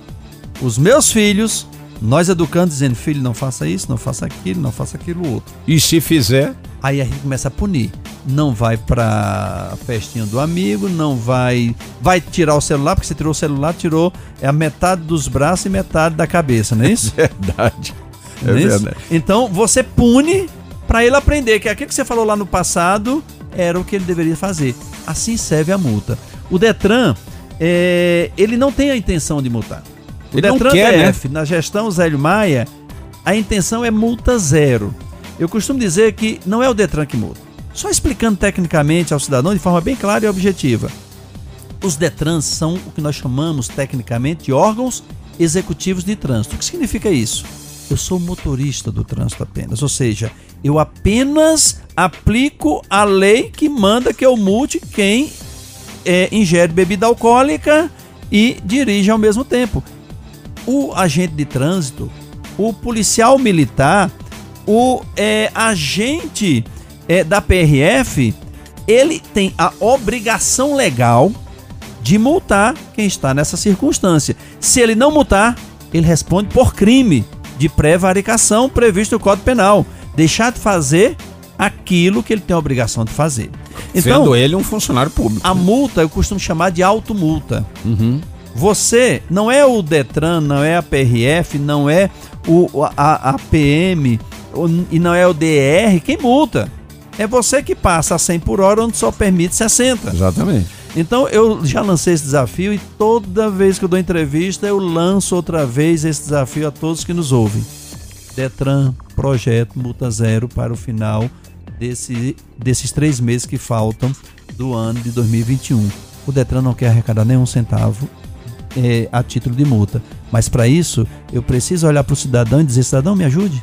os meus filhos, nós educando, dizendo: filho, não faça isso, não faça aquilo, não faça aquilo outro. E se fizer? Aí a gente começa a punir. Não vai pra festinha do amigo, não vai. Vai tirar o celular, porque você tirou o celular, tirou é a metade dos braços e metade da cabeça, não é isso? Verdade. É, é verdade. Então você pune para ele aprender que aquilo que você falou lá no passado era o que ele deveria fazer. Assim serve a multa. O Detran, é, ele não tem a intenção de multar. O ele Detran quer, DF, né? na gestão Zélio Maia, a intenção é multa zero. Eu costumo dizer que não é o Detran que multa. Só explicando tecnicamente ao cidadão de forma bem clara e objetiva. Os Detrans são o que nós chamamos tecnicamente de órgãos executivos de trânsito. O que significa isso? eu sou motorista do trânsito apenas. Ou seja, eu apenas aplico a lei que manda que eu multe quem é, ingere bebida alcoólica e dirige ao mesmo tempo. O agente de trânsito, o policial militar, o é, agente é, da PRF, ele tem a obrigação legal de multar quem está nessa circunstância. Se ele não multar, ele responde por crime de prevaricação previsto no Código Penal. Deixar de fazer aquilo que ele tem a obrigação de fazer. Então, Sendo ele um funcionário público. A multa eu costumo chamar de automulta. Uhum. Você não é o Detran, não é a PRF, não é o, a, a PM e não é o DR quem multa. É você que passa a 100 por hora onde só permite 60. Exatamente. Então eu já lancei esse desafio e toda vez que eu dou entrevista eu lanço outra vez esse desafio a todos que nos ouvem. Detran, projeto multa zero para o final desse, desses três meses que faltam do ano de 2021. O Detran não quer arrecadar nenhum centavo é, a título de multa. Mas para isso, eu preciso olhar para o cidadão e dizer: cidadão, me ajude.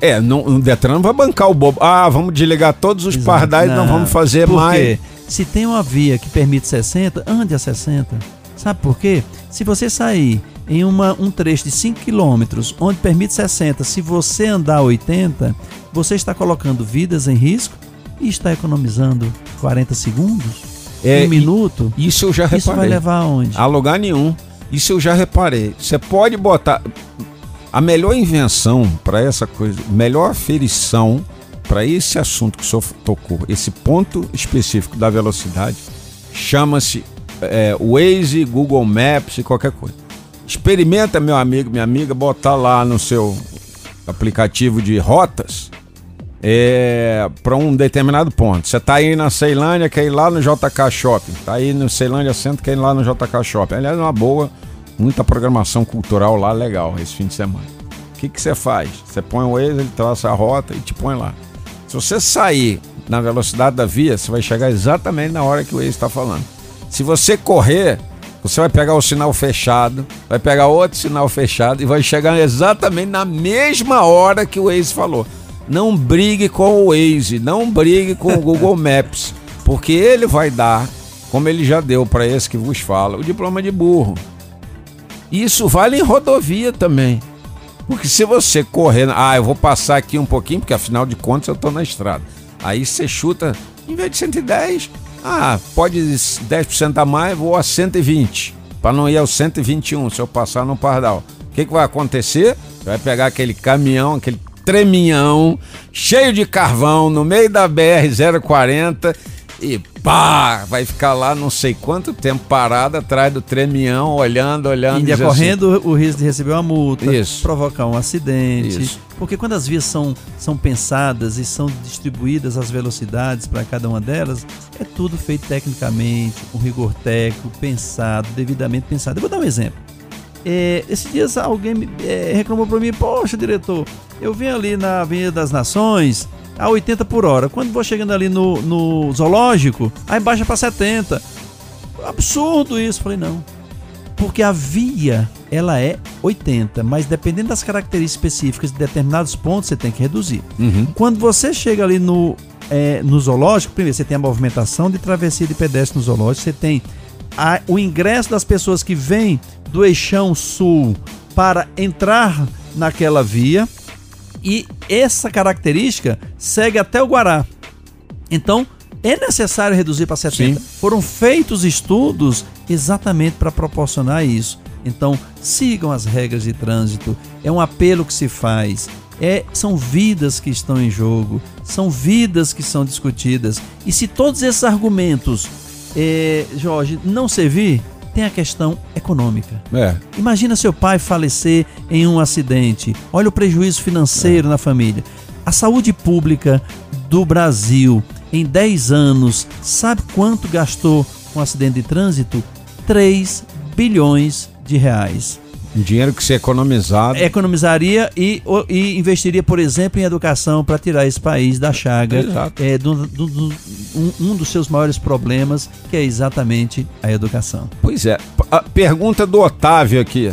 É, não, o Detran não vai bancar o bobo. Ah, vamos desligar todos os Exato. pardais, não, não vamos fazer mais. Se tem uma via que permite 60, ande a 60. Sabe por quê? Se você sair em uma, um trecho de 5 km, onde permite 60, se você andar 80, você está colocando vidas em risco e está economizando 40 segundos é, um minuto. Isso eu já reparei. Isso vai levar aonde? A lugar nenhum. Isso eu já reparei. Você pode botar. A melhor invenção para essa coisa, melhor aferição para esse assunto que o senhor tocou, esse ponto específico da velocidade, chama-se é, Waze, Google Maps e qualquer coisa. Experimenta, meu amigo, minha amiga, botar lá no seu aplicativo de rotas é, para um determinado ponto. Você está aí na Ceilândia, quer ir lá no JK Shopping. Está aí no Ceilândia Centro, quer ir lá no JK Shopping. Aliás, é uma boa, muita programação cultural lá legal esse fim de semana. O que você faz? Você põe o Waze, ele traça a rota e te põe lá. Se você sair na velocidade da via, você vai chegar exatamente na hora que o Waze está falando. Se você correr, você vai pegar o sinal fechado, vai pegar outro sinal fechado e vai chegar exatamente na mesma hora que o Waze falou não brigue com o Waze, não brigue com o Google Maps, porque ele vai dar, como ele já deu para esse que vos fala, o diploma de burro. Isso vale em rodovia também. Porque se você correr, ah, eu vou passar aqui um pouquinho, porque afinal de contas eu estou na estrada. Aí você chuta, em vez de 110, ah, pode 10% a mais, vou a 120, para não ir ao 121 se eu passar no Pardal. O que, que vai acontecer? Você vai pegar aquele caminhão, aquele treminhão, cheio de carvão, no meio da BR-040 e pá, vai ficar lá não sei quanto tempo parado atrás do tremião, olhando, olhando. E correndo assim, o risco de receber uma multa, isso. provocar um acidente. Isso. Porque quando as vias são, são pensadas e são distribuídas as velocidades para cada uma delas, é tudo feito tecnicamente, com rigor técnico, pensado, devidamente pensado. Eu vou dar um exemplo. É, esses dias alguém é, reclamou para mim, poxa, diretor, eu vim ali na Avenida das Nações a 80 por hora. Quando vou chegando ali no, no zoológico, aí baixa para 70. Absurdo isso. Falei, não. Porque a via, ela é 80, mas dependendo das características específicas de determinados pontos, você tem que reduzir. Uhum. Quando você chega ali no, é, no zoológico, primeiro você tem a movimentação de travessia de pedestre no zoológico, você tem a, o ingresso das pessoas que vêm do eixão sul para entrar naquela via e essa característica segue até o Guará. Então, é necessário reduzir para 70. Sim. Foram feitos estudos exatamente para proporcionar isso. Então, sigam as regras de trânsito. É um apelo que se faz. É, são vidas que estão em jogo, são vidas que são discutidas. E se todos esses argumentos, é, Jorge, não servir, tem a questão econômica. É. Imagina seu pai falecer em um acidente. Olha o prejuízo financeiro é. na família. A saúde pública do Brasil em 10 anos, sabe quanto gastou com um acidente de trânsito? 3 bilhões de reais. Dinheiro que se economizado. Economizaria e, e investiria, por exemplo, em educação para tirar esse país da chaga. Exato. É, do, do, do, um, um, dos seus maiores problemas, que é exatamente a educação. Pois é. A pergunta do Otávio aqui.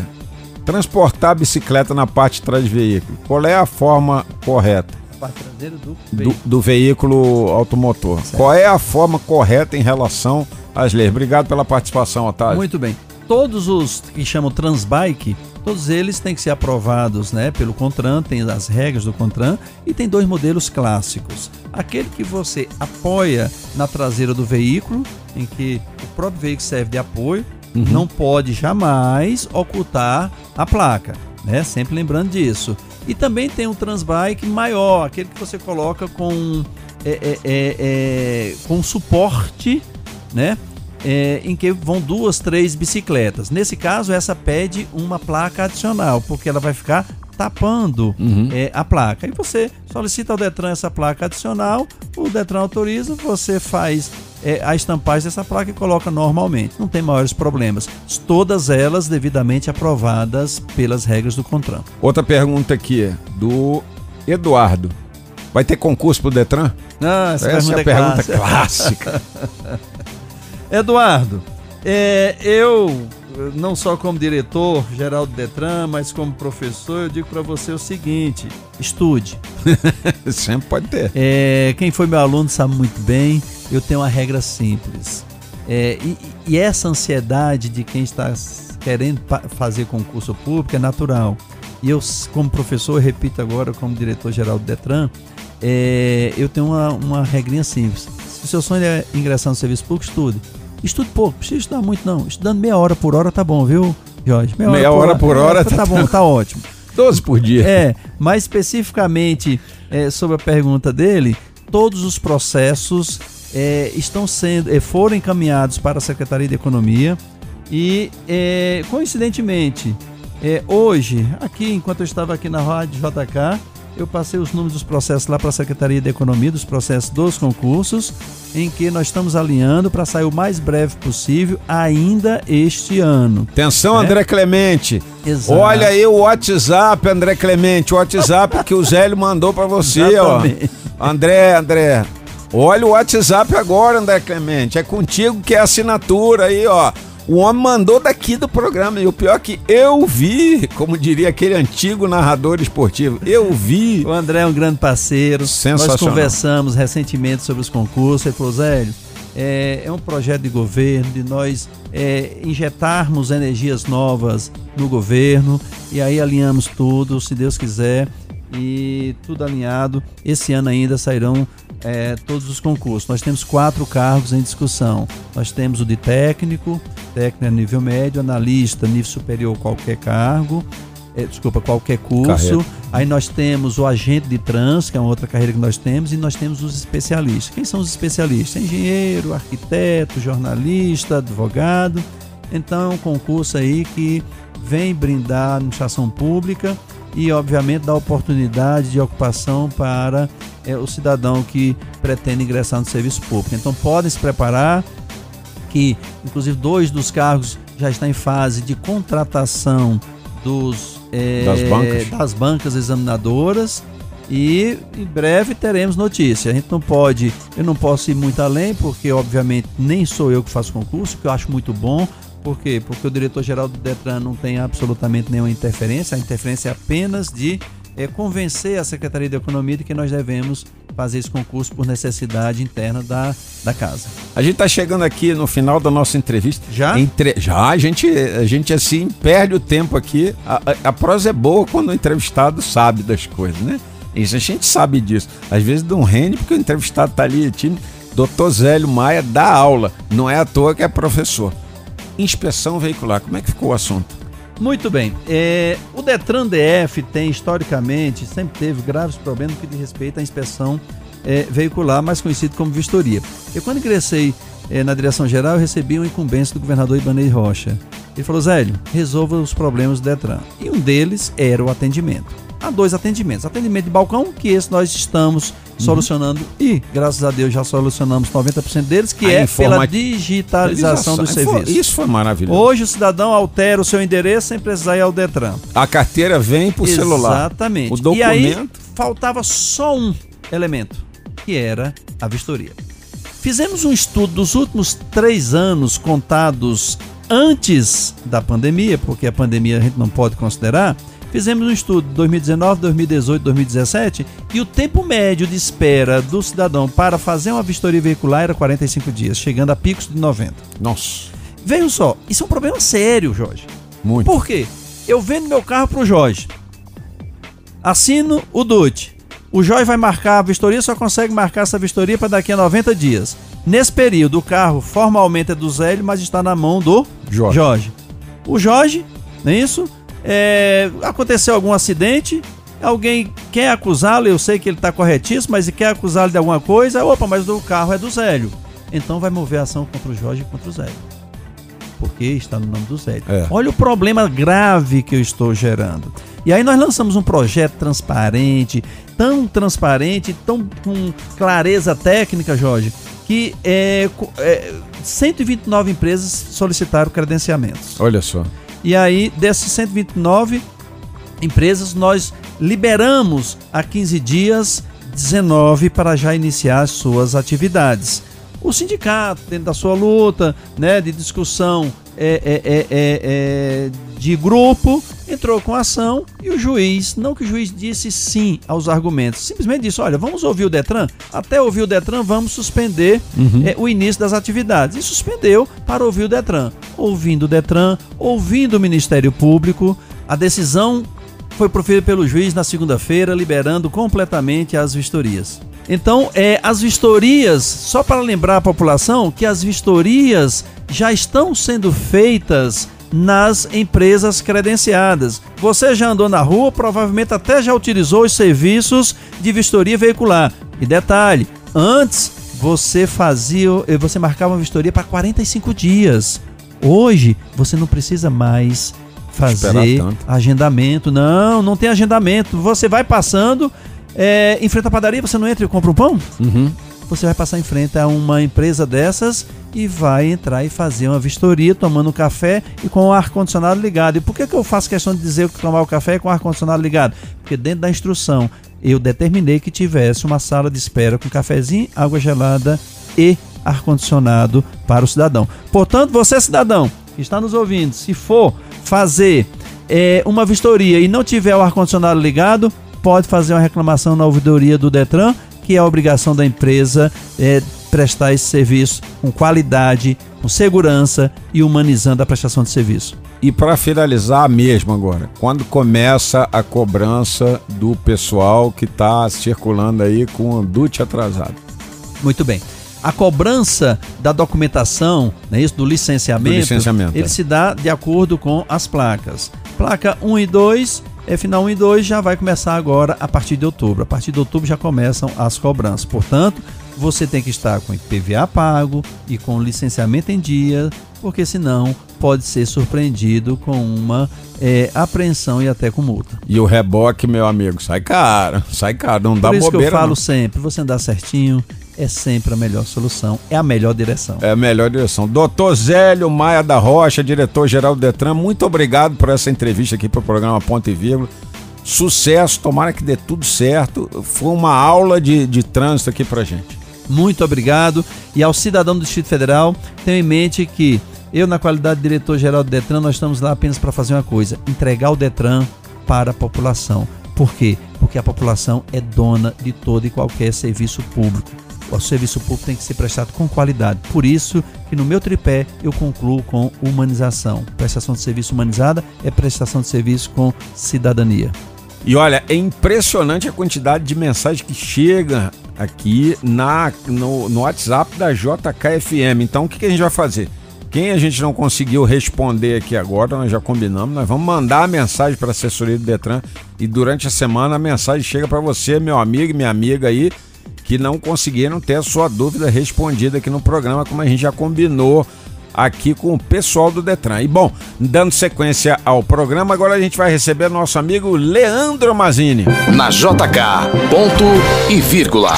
Transportar a bicicleta na parte de trás do veículo. Qual é a forma correta? A parte traseira do veículo. Do, do veículo automotor. Certo. Qual é a forma correta em relação às leis? Obrigado pela participação, Otávio. Muito bem todos os que chamam Transbike, todos eles têm que ser aprovados né, pelo CONTRAN, tem as regras do CONTRAN e tem dois modelos clássicos. Aquele que você apoia na traseira do veículo, em que o próprio veículo serve de apoio, uhum. não pode jamais ocultar a placa, né? Sempre lembrando disso. E também tem um Transbike maior, aquele que você coloca com, é, é, é, é com suporte, né? É, em que vão duas, três bicicletas. Nesse caso, essa pede uma placa adicional, porque ela vai ficar tapando Uhum. é, a placa. E você solicita ao Detran essa placa adicional, o Detran autoriza, você faz é, a estampagem dessa placa e coloca normalmente. Não tem maiores problemas. Todas elas devidamente aprovadas pelas regras do CONTRAN. Outra pergunta aqui, do Eduardo. Vai ter concurso pro Detran? Ah, essa, Essa é a pergunta clássica. clássica. Eduardo, é, eu, não só como diretor geral do Detran, mas como professor, eu digo para você o seguinte: estude. Sempre pode ter. É, quem foi meu aluno sabe muito bem, eu tenho uma regra simples. É, e, e essa ansiedade de quem está querendo fazer concurso público é natural. E eu, como professor, eu repito agora, como diretor-geral do Detran, é, eu tenho uma, uma regrinha simples. Se o seu sonho é ingressar no serviço público, estude. Estude pouco, precisa estudar muito não. Estudando meia hora por hora tá bom, viu, Jorge? Meia hora por hora tá, tá- bom, tá ótimo. 12 por dia. É, mais especificamente é, sobre a pergunta dele, todos os processos é, estão sendo, é, foram encaminhados para a Secretaria de Economia e, é, coincidentemente, é, hoje, aqui, enquanto eu estava aqui na Rádio JK, eu passei os números dos processos lá para a Secretaria de Economia, dos processos dos concursos, em que nós estamos alinhando para sair o mais breve possível ainda este ano. Atenção, É? André Clemente. Exato. Olha aí o WhatsApp, André Clemente. O WhatsApp que o Zélio mandou pra você, Exatamente. ó. André, André. Olha o WhatsApp agora, André Clemente. É contigo que é a assinatura aí, ó. O homem mandou daqui do programa. E o pior é que eu vi, como diria aquele antigo narrador esportivo, eu vi. O André é um grande parceiro. Sensacional. Nós conversamos recentemente sobre os concursos. Ele falou, Zélio, é, é um projeto de governo, de nós é, injetarmos energias novas no governo. E aí alinhamos tudo, se Deus quiser. E tudo alinhado. Esse ano ainda sairão é, todos os concursos. Nós temos quatro cargos em discussão. Nós temos o de técnico, técnico a nível médio, analista, nível superior, qualquer cargo. é, desculpa, qualquer curso. Carreira. Aí nós temos o agente de trans, que é uma outra carreira que nós temos, e nós temos os especialistas. Quem são os especialistas? Engenheiro, arquiteto, jornalista, advogado. Então é um concurso aí que vem brindar a administração pública e, obviamente, dá oportunidade de ocupação para é, o cidadão que pretende ingressar no serviço público. Então podem se preparar, que inclusive dois dos cargos já estão em fase de contratação dos, é, Das bancas. das bancas examinadoras e em breve teremos notícia. A gente não pode, eu não posso ir muito além, porque obviamente nem sou eu que faço concurso, que eu acho muito bom. Por quê? Porque o diretor-geral do Detran não tem absolutamente nenhuma interferência, a interferência é apenas de é, convencer a Secretaria de Economia de que nós devemos fazer esse concurso por necessidade interna da, da casa. A gente tá chegando aqui no final da nossa entrevista. Já? Entre- Já, a gente, a gente assim perde o tempo aqui. A, a- a prosa é boa quando o entrevistado sabe das coisas, né? Isso a gente sabe disso. Às vezes não rende porque o entrevistado tá ali, time. Doutor Zélio Maia dá aula. Não é à toa que é professor. Inspeção veicular, como é que ficou o assunto? Muito bem. É, o Detran DF tem, historicamente, sempre teve graves problemas que diz respeito à inspeção é, veicular, mais conhecido como vistoria. Eu, quando ingressei é, na direção geral, eu recebi uma incumbência do governador Ibanez Rocha. Ele falou, Zélio, resolva os problemas do Detran. E um deles era o atendimento. Há dois atendimentos. Atendimento de balcão, que esse nós estamos solucionando e, graças a Deus, já solucionamos 90% deles, que A é pela informa- digitalização dos serviços. Isso foi maravilhoso. Hoje o cidadão altera o seu endereço sem precisar ir ao Detran. A carteira vem pro celular. Exatamente. O E aí documento. faltava só um elemento, que era a vistoria. Fizemos um estudo dos últimos três anos contados antes da pandemia, porque a pandemia a gente não pode considerar. Fizemos um estudo de 2019, 2018, 2017 e o tempo médio de espera do cidadão para fazer uma vistoria veicular era 45 dias, chegando a picos de 90. Nossa, Vejam só, isso é um problema sério, Jorge. muito. Por quê? Eu vendo meu carro pro Jorge. Assino o DUT. O Jorge vai marcar a vistoria, só consegue marcar essa vistoria para daqui a 90 dias. Nesse período, o carro formalmente é do Zélio, mas está na mão do Jorge. O Jorge, não é isso? É, aconteceu algum acidente, alguém quer acusá-lo, eu sei que ele está corretíssimo, mas quer acusá-lo de alguma coisa, opa, mas o carro é do Zélio. então vai mover ação contra o Jorge e contra o Zé. Porque está no nome do Zé. É. Olha o problema grave que eu estou gerando. E aí nós lançamos um projeto transparente, tão transparente, tão com clareza técnica, Jorge, que é, é, 129 empresas solicitaram credenciamentos. Olha só. E aí, desses 129 empresas, nós liberamos a 15 dias 19 para já iniciar suas atividades. O sindicato, dentro da sua luta, né, de discussão é, é, é, é, de grupo, entrou com ação e o juiz, não que o juiz disse sim aos argumentos, simplesmente disse: olha, vamos ouvir o Detran, até ouvir o Detran, vamos suspender uhum. o início das atividades. E suspendeu para ouvir o Detran. Ouvindo o Detran, ouvindo o Ministério Público, a decisão foi proferida pelo juiz na segunda-feira, liberando completamente as vistorias. Então, é, as vistorias, só para lembrar a população que as vistorias já estão sendo feitas nas empresas credenciadas. Você já andou na rua, provavelmente até já utilizou os serviços de vistoria veicular. E detalhe, antes você fazia, você marcava uma vistoria para 45 dias. Hoje você não precisa mais fazer agendamento. Não, não tem agendamento. Você vai passando, é, em frente à padaria, você não entra e compra um pão? Uhum. Você vai passar em frente a uma empresa dessas e vai entrar e fazer uma vistoria tomando um café e com o ar-condicionado ligado. E por que, que eu faço questão de dizer que tomar o café com o ar-condicionado ligado? Porque dentro da instrução eu determinei que tivesse uma sala de espera com cafezinho, água gelada e ar-condicionado para o cidadão. Portanto, você, cidadão, que está nos ouvindo, se for fazer é, uma vistoria e não tiver o ar-condicionado ligado, pode fazer uma reclamação na ouvidoria do Detran, que é a obrigação da empresa é, prestar esse serviço com qualidade, com segurança e humanizando a prestação de serviço. E para finalizar mesmo agora, quando começa a cobrança do pessoal que está circulando aí com o DUT atrasado? Muito bem. A cobrança da documentação, né, isso, do licenciamento, do licenciamento ele é. se dá de acordo com as placas. Placa 1 e 2 é final 1 e 2 já vai começar agora a partir de outubro. A partir de outubro já começam as cobranças. Portanto, você tem que estar com IPVA pago e com licenciamento em dia, porque senão pode ser surpreendido com uma é, apreensão e até com multa. E o reboque, meu amigo, sai caro, sai caro, não dá Por isso bobeira. que eu falo não. sempre, você andar certinho, é sempre a melhor solução, é a melhor direção. É a melhor direção. Doutor Zélio Maia da Rocha, diretor-geral do Detran, muito obrigado por essa entrevista aqui para o programa Ponto e Vírgula. Sucesso, tomara que dê tudo certo. Foi uma aula de, de trânsito aqui para gente. Muito obrigado. E ao cidadão do Distrito Federal, tenha em mente que eu, na qualidade de diretor-geral do Detran, nós estamos lá apenas para fazer uma coisa: entregar o Detran para a população. Por quê? Porque a população é dona de todo e qualquer serviço público o serviço público tem que ser prestado com qualidade. Por isso que no meu tripé eu concluo com humanização. Prestação de serviço humanizada é prestação de serviço com cidadania. E olha, é impressionante a quantidade de mensagens que chega aqui na, no, no WhatsApp da JKFM. Então o que, que a gente vai fazer? Quem a gente não conseguiu responder aqui agora, nós já combinamos, nós vamos mandar a mensagem para a assessoria do Detran e durante a semana a mensagem chega para você, meu amigo e minha amiga aí, que não conseguiram ter a sua dúvida respondida aqui no programa, como a gente já combinou aqui com o pessoal do Detran. E bom, dando sequência ao programa, agora a gente vai receber nosso amigo Leandro Mazini. Na JK, ponto e vírgula.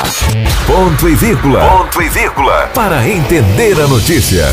Ponto e vírgula. Ponto e vírgula. Para entender a notícia.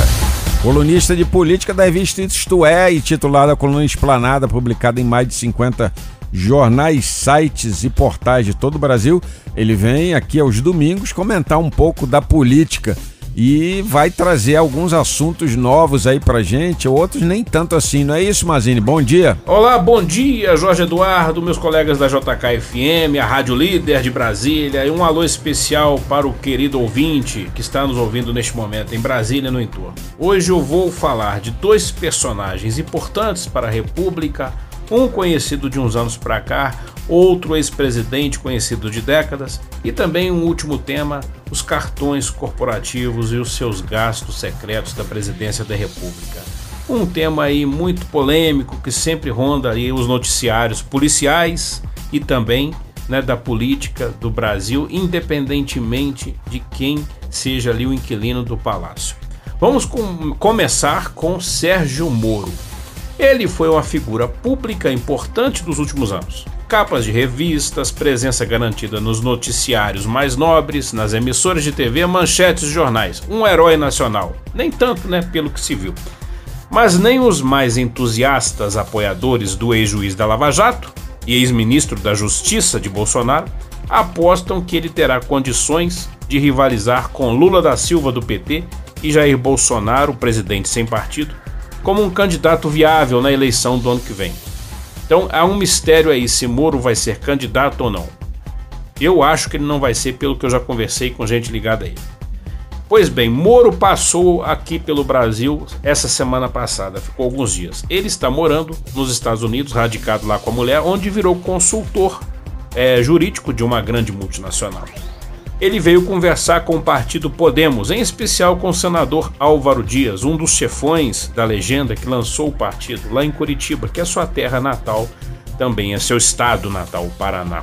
Colunista de política da revista Isto É e titular da coluna Esplanada, publicada em mais de 50 jornais, sites e portais de todo o Brasil. Ele vem aqui aos domingos comentar um pouco da política e vai trazer alguns assuntos novos aí pra gente, outros nem tanto assim, não é isso, Mazini? Bom dia. Olá, bom dia, Jorge Eduardo, meus colegas da JKFM, a Rádio Líder de Brasília, e um alô especial para o querido ouvinte que está nos ouvindo neste momento em Brasília no entorno. Hoje eu vou falar de dois personagens importantes para a República um conhecido de uns anos para cá, outro ex-presidente conhecido de décadas, e também um último tema, os cartões corporativos e os seus gastos secretos da presidência da República. Um tema aí muito polêmico que sempre ronda aí os noticiários policiais e também né, da política do Brasil, independentemente de quem seja ali o inquilino do palácio. Vamos com, começar com Sérgio Moro. Ele foi uma figura pública importante dos últimos anos. Capas de revistas, presença garantida nos noticiários mais nobres, nas emissoras de TV, manchetes de jornais. Um herói nacional. Nem tanto, né, pelo que se viu. Mas nem os mais entusiastas apoiadores do ex-juiz da Lava Jato e ex-ministro da Justiça de Bolsonaro apostam que ele terá condições de rivalizar com Lula da Silva do PT e Jair Bolsonaro, presidente sem partido, como um candidato viável na eleição do ano que vem. Então há um mistério aí se Moro vai ser candidato ou não. Eu acho que ele não vai ser, pelo que eu já conversei com gente ligada a ele. Pois bem, Moro passou aqui pelo Brasil essa semana passada, ficou alguns dias. Ele está morando nos Estados Unidos, radicado lá com a mulher, onde virou consultor é, jurídico de uma grande multinacional ele veio conversar com o partido Podemos, em especial com o senador Álvaro Dias, um dos chefões da legenda que lançou o partido lá em Curitiba, que é sua terra natal, também é seu estado natal, Paraná.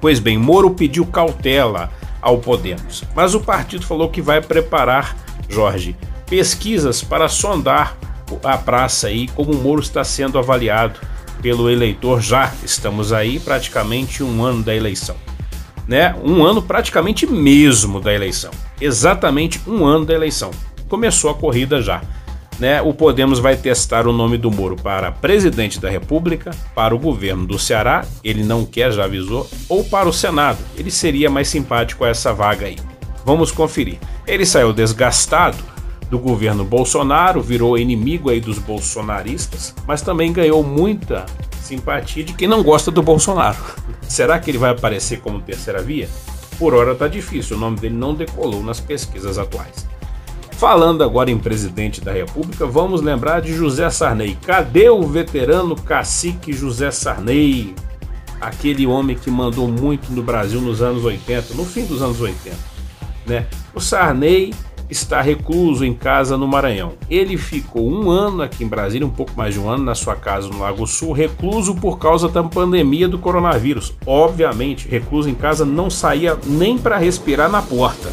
Pois bem, Moro pediu cautela ao Podemos, mas o partido falou que vai preparar, Jorge, pesquisas para sondar a praça aí, como o Moro está sendo avaliado pelo eleitor. Já estamos aí praticamente um ano da eleição né, um ano praticamente mesmo da eleição. Exatamente um ano da eleição. Começou a corrida já. Né, o Podemos vai testar o nome do Moro para presidente da República, para o governo do Ceará, ele não quer, já avisou, ou para o Senado. Ele seria mais simpático a essa vaga aí. Vamos conferir. Ele saiu desgastado do governo Bolsonaro, virou inimigo aí dos bolsonaristas, mas também ganhou muita simpatia de quem não gosta do Bolsonaro. Será que ele vai aparecer como terceira via? Por hora tá difícil, o nome dele não decolou nas pesquisas atuais. Falando agora em presidente da República, vamos lembrar de José Sarney. Cadê o veterano cacique José Sarney? Aquele homem que mandou muito no Brasil nos anos 80, no fim dos anos 80. Né? O Sarney está recluso em casa no Maranhão. Ele ficou um ano aqui em Brasília, um pouco mais de um ano, na sua casa no Lago Sul, recluso por causa da pandemia do coronavírus. Obviamente, recluso em casa não saía nem para respirar na porta,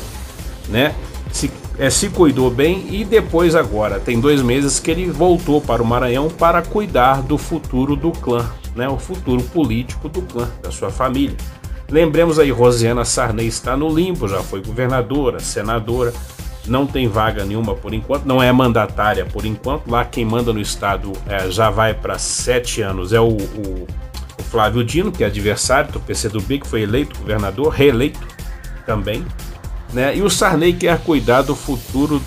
né? Se, é, se cuidou bem e depois agora tem dois meses que ele voltou para o Maranhão para cuidar do futuro do clã, né? O futuro político do clã, da sua família. Lembremos aí, Rosiana Sarney está no limbo, já foi governadora, senadora, não tem vaga nenhuma por enquanto, não é mandatária por enquanto. Lá quem manda no estado é, já vai para sete anos é o, o, o, Flávio Dino, que é adversário do PCdoB, que foi eleito governador, reeleito também. Né? E o Sarney quer cuidar do futuro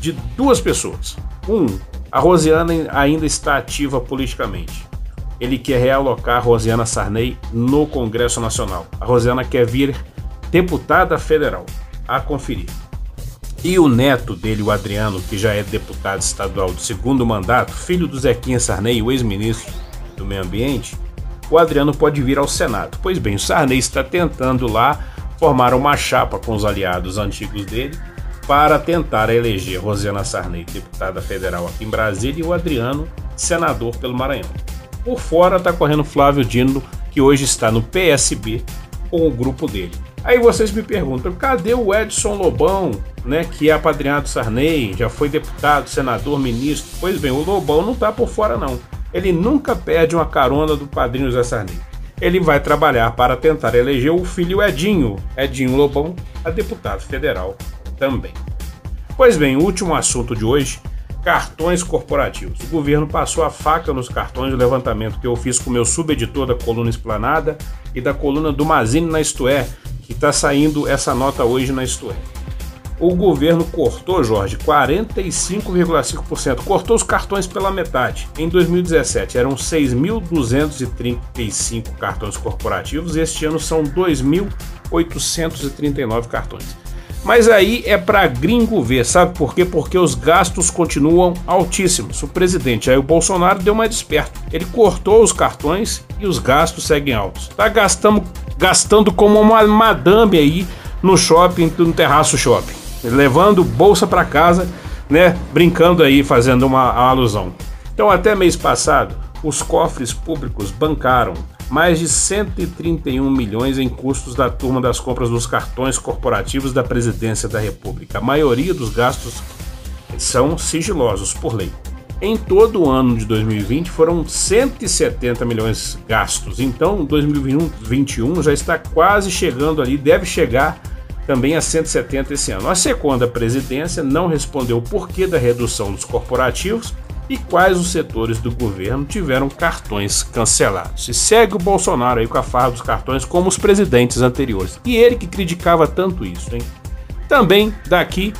de duas pessoas. Um, a Rosiana ainda está ativa politicamente. Ele quer realocar a Rosiana Sarney no Congresso Nacional. A Rosiana quer vir deputada federal. A conferir. E o neto dele, o Adriano, que já é deputado estadual do segundo mandato, filho do Zequinha Sarney, o ex-ministro do Meio Ambiente, o Adriano pode vir ao Senado. Pois bem, o Sarney está tentando lá formar uma chapa com os aliados antigos dele para tentar eleger Rosiana Sarney, deputada federal aqui em Brasília, e o Adriano, senador pelo Maranhão. Por fora está correndo Flávio Dino, que hoje está no PSB com o grupo dele. Aí vocês me perguntam, cadê o Edson Lobão, né, que é apadrinhado Sarney, já foi deputado, senador, ministro? Pois bem, o Lobão não está por fora não. Ele nunca perde uma carona do padrinho Zé Sarney. Ele vai trabalhar para tentar eleger o filho Edinho, Edinho Lobão, a deputado federal também. Pois bem, o último assunto de hoje cartões corporativos. O governo passou a faca nos cartões de levantamento que eu fiz com meu subeditor da coluna Esplanada e da coluna do Mazine na Isto É, que está saindo essa nota hoje na Isto É. O governo cortou, Jorge, 45,5%. Cortou os cartões pela metade. Em 2017 eram 6.235 cartões corporativos este ano são 2.839 cartões. Mas aí é para gringo ver, sabe por quê? Porque os gastos continuam altíssimos. O presidente o Bolsonaro deu mais desperto. Ele cortou os cartões e os gastos seguem altos. Tá gastando, gastando como uma madame aí no shopping, no terraço shopping, levando bolsa para casa, né? Brincando aí, fazendo uma, uma alusão. Então, até mês passado, os cofres públicos bancaram mais de 131 milhões em custos da turma das compras dos cartões corporativos da Presidência da República. A maioria dos gastos são sigilosos por lei. Em todo o ano de 2020 foram 170 milhões gastos. Então, 2021 já está quase chegando ali, deve chegar também a 170 esse ano. A Secom presidência não respondeu o porquê da redução dos corporativos e quais os setores do governo tiveram cartões cancelados. E segue o Bolsonaro aí com a farra dos cartões como os presidentes anteriores. E ele que criticava tanto isso, hein? Também daqui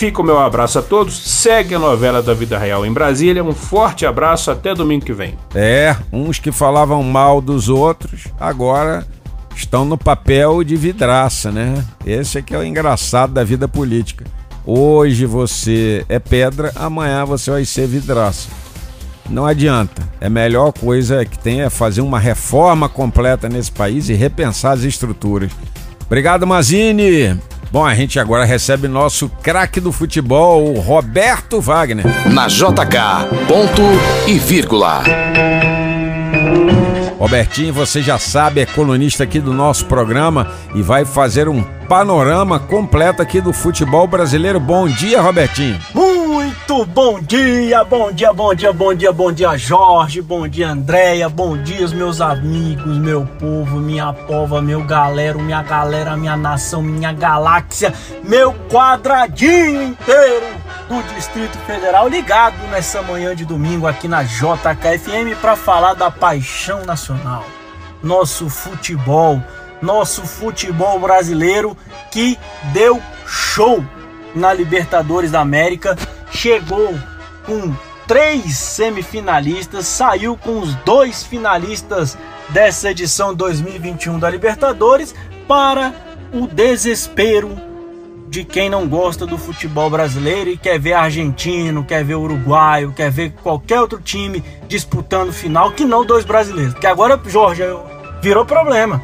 fica o meu abraço a todos. Segue a novela da vida real em Brasília. Um forte abraço até domingo que vem. É, uns que falavam mal dos outros, agora estão no papel de vidraça, né? Esse é que é o engraçado da vida política. Hoje você é pedra, amanhã você vai ser vidraça. Não adianta. É a melhor coisa que tem é fazer uma reforma completa nesse país e repensar as estruturas. Obrigado, Mazini. Bom, a gente agora recebe nosso craque do futebol, Roberto Wagner. Na JK, ponto e vírgula. Robertinho, você já sabe, é colunista aqui do nosso programa e vai fazer um panorama completo aqui do futebol brasileiro. Bom dia, Robertinho. Muito bom dia, bom dia, bom dia, bom dia, bom dia, Jorge, bom dia, Andréia, bom dia, meus amigos, meu povo, minha pova, meu galera, minha galera, minha nação, minha galáxia, meu quadradinho inteiro do Distrito Federal ligado nessa manhã de domingo aqui na JKFM para falar da paixão nacional, nosso futebol, nosso futebol brasileiro que deu show na Libertadores da América, chegou com três semifinalistas, saiu com os dois finalistas dessa edição 2021 da Libertadores para o desespero de quem não gosta do futebol brasileiro e quer ver argentino, quer ver uruguaio, quer ver qualquer outro time disputando final que não dois brasileiros. Porque agora, Jorge, virou problema.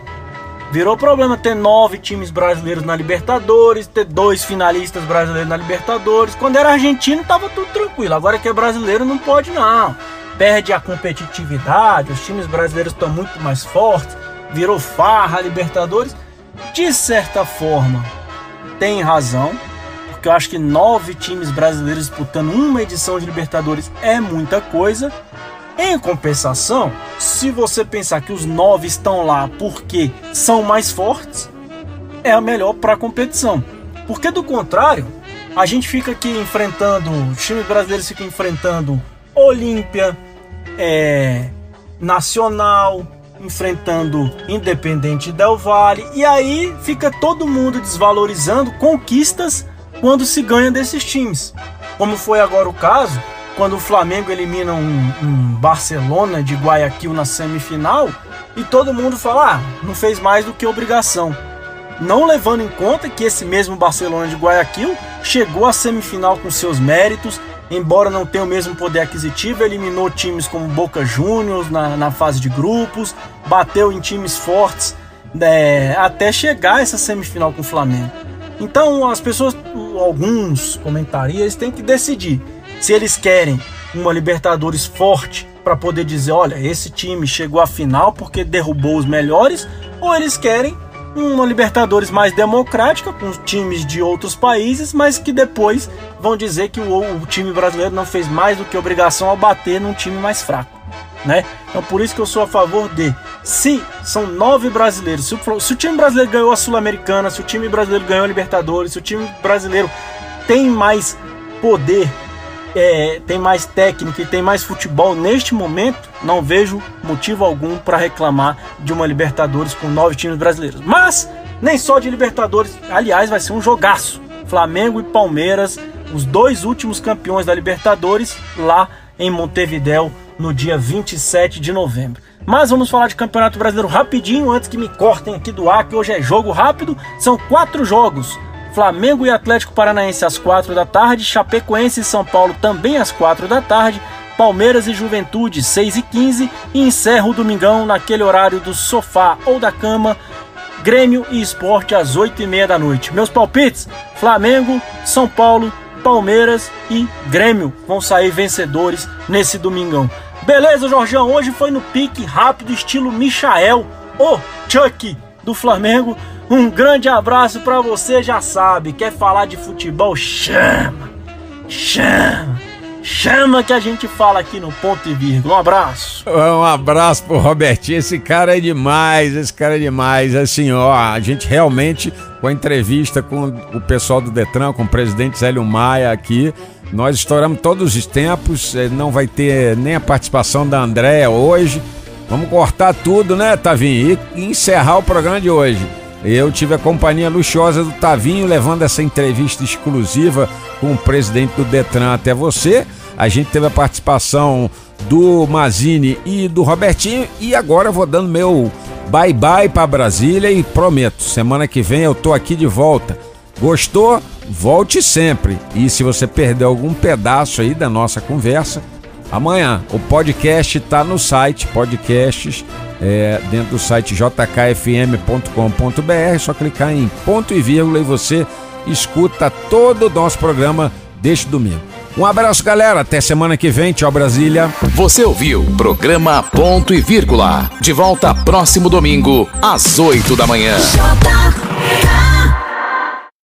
Virou problema ter nove times brasileiros na Libertadores, ter dois finalistas brasileiros na Libertadores. Quando era argentino, tava tudo tranquilo. Agora que é brasileiro, não pode não. Perde a competitividade, os times brasileiros estão muito mais fortes. Virou farra a Libertadores. De certa forma, tem razão, porque eu acho que nove times brasileiros disputando uma edição de Libertadores é muita coisa. Em compensação, se você pensar que os nove estão lá porque são mais fortes, é a melhor para a competição. Porque do contrário, a gente fica aqui enfrentando, os times brasileiros ficam enfrentando Olímpia, é, Nacional, enfrentando Independente Del Valle, e aí fica todo mundo desvalorizando conquistas quando se ganha desses times. Como foi agora o caso, quando o Flamengo elimina um, um Barcelona de Guayaquil na semifinal, e todo mundo fala, ah, não fez mais do que obrigação. Não levando em conta que esse mesmo Barcelona de Guayaquil chegou à semifinal com seus méritos, embora não tenha o mesmo poder aquisitivo, eliminou times como Boca Juniors na, na fase de grupos, bateu em times fortes né, até chegar a essa semifinal com o Flamengo. Então as pessoas, alguns comentaristas, têm que decidir se eles querem uma Libertadores forte para poder dizer, olha, esse time chegou à final porque derrubou os melhores, ou eles querem uma Libertadores mais democrática, com times de outros países, mas que depois vão dizer que o, o, time brasileiro não fez mais do que obrigação ao bater num time mais fraco. Né? Então por isso que eu sou a favor de se são nove brasileiros, se o, se o time brasileiro ganhou a Sul-Americana, se o time brasileiro ganhou a Libertadores, se o time brasileiro tem mais poder é, tem mais técnica e tem mais futebol neste momento, não vejo motivo algum para reclamar de uma Libertadores com nove times brasileiros. Mas nem só de Libertadores, aliás, vai ser um jogaço. Flamengo e Palmeiras, os dois últimos campeões da Libertadores, lá em Montevidéu, no dia 27 de novembro. Mas vamos falar de Campeonato Brasileiro rapidinho, antes que me cortem aqui do ar, que hoje é jogo rápido. São quatro jogos. Flamengo e Atlético Paranaense às 4 da tarde, Chapecoense e São Paulo também às 4 da tarde, Palmeiras e Juventude 6 e 15 e encerra o domingão naquele horário do sofá ou da cama, Grêmio e Esporte às 8 e meia da noite. Meus palpites: Flamengo, São Paulo, Palmeiras e Grêmio vão sair vencedores nesse domingão. Beleza, Jorjão? Hoje foi no pique rápido, estilo Michael, o Chuck do Flamengo. Um grande abraço pra você, já sabe. Quer falar de futebol? Chama! Chama! Chama que a gente fala aqui no ponto e vírgula. Um abraço. Um abraço pro Robertinho. Esse cara é demais, esse cara é demais. Assim, ó, a gente realmente, com a entrevista com o pessoal do Detran, com o presidente Zélio Maia aqui, nós estouramos todos os tempos. eh, Não vai ter nem a participação da Andréia hoje. Vamos cortar tudo, né, Tavinho? E encerrar o programa de hoje. Eu tive a companhia luxuosa do Tavinho levando essa entrevista exclusiva com o presidente do Detran até você. A gente teve a participação do Mazini e do Robertinho e agora vou dando meu bye bye para Brasília e prometo, semana que vem eu tô aqui de volta. Gostou? Volte sempre. E se você perdeu algum pedaço aí da nossa conversa, Amanhã o podcast está no site, podcasts, é, dentro do site jkfm.com.br. É só clicar em ponto e vírgula e você escuta todo o nosso programa deste domingo. Um abraço, galera. Até semana que vem. Tchau, Brasília. Você ouviu programa Ponto e Vírgula. De volta próximo domingo, às 8 da manhã. J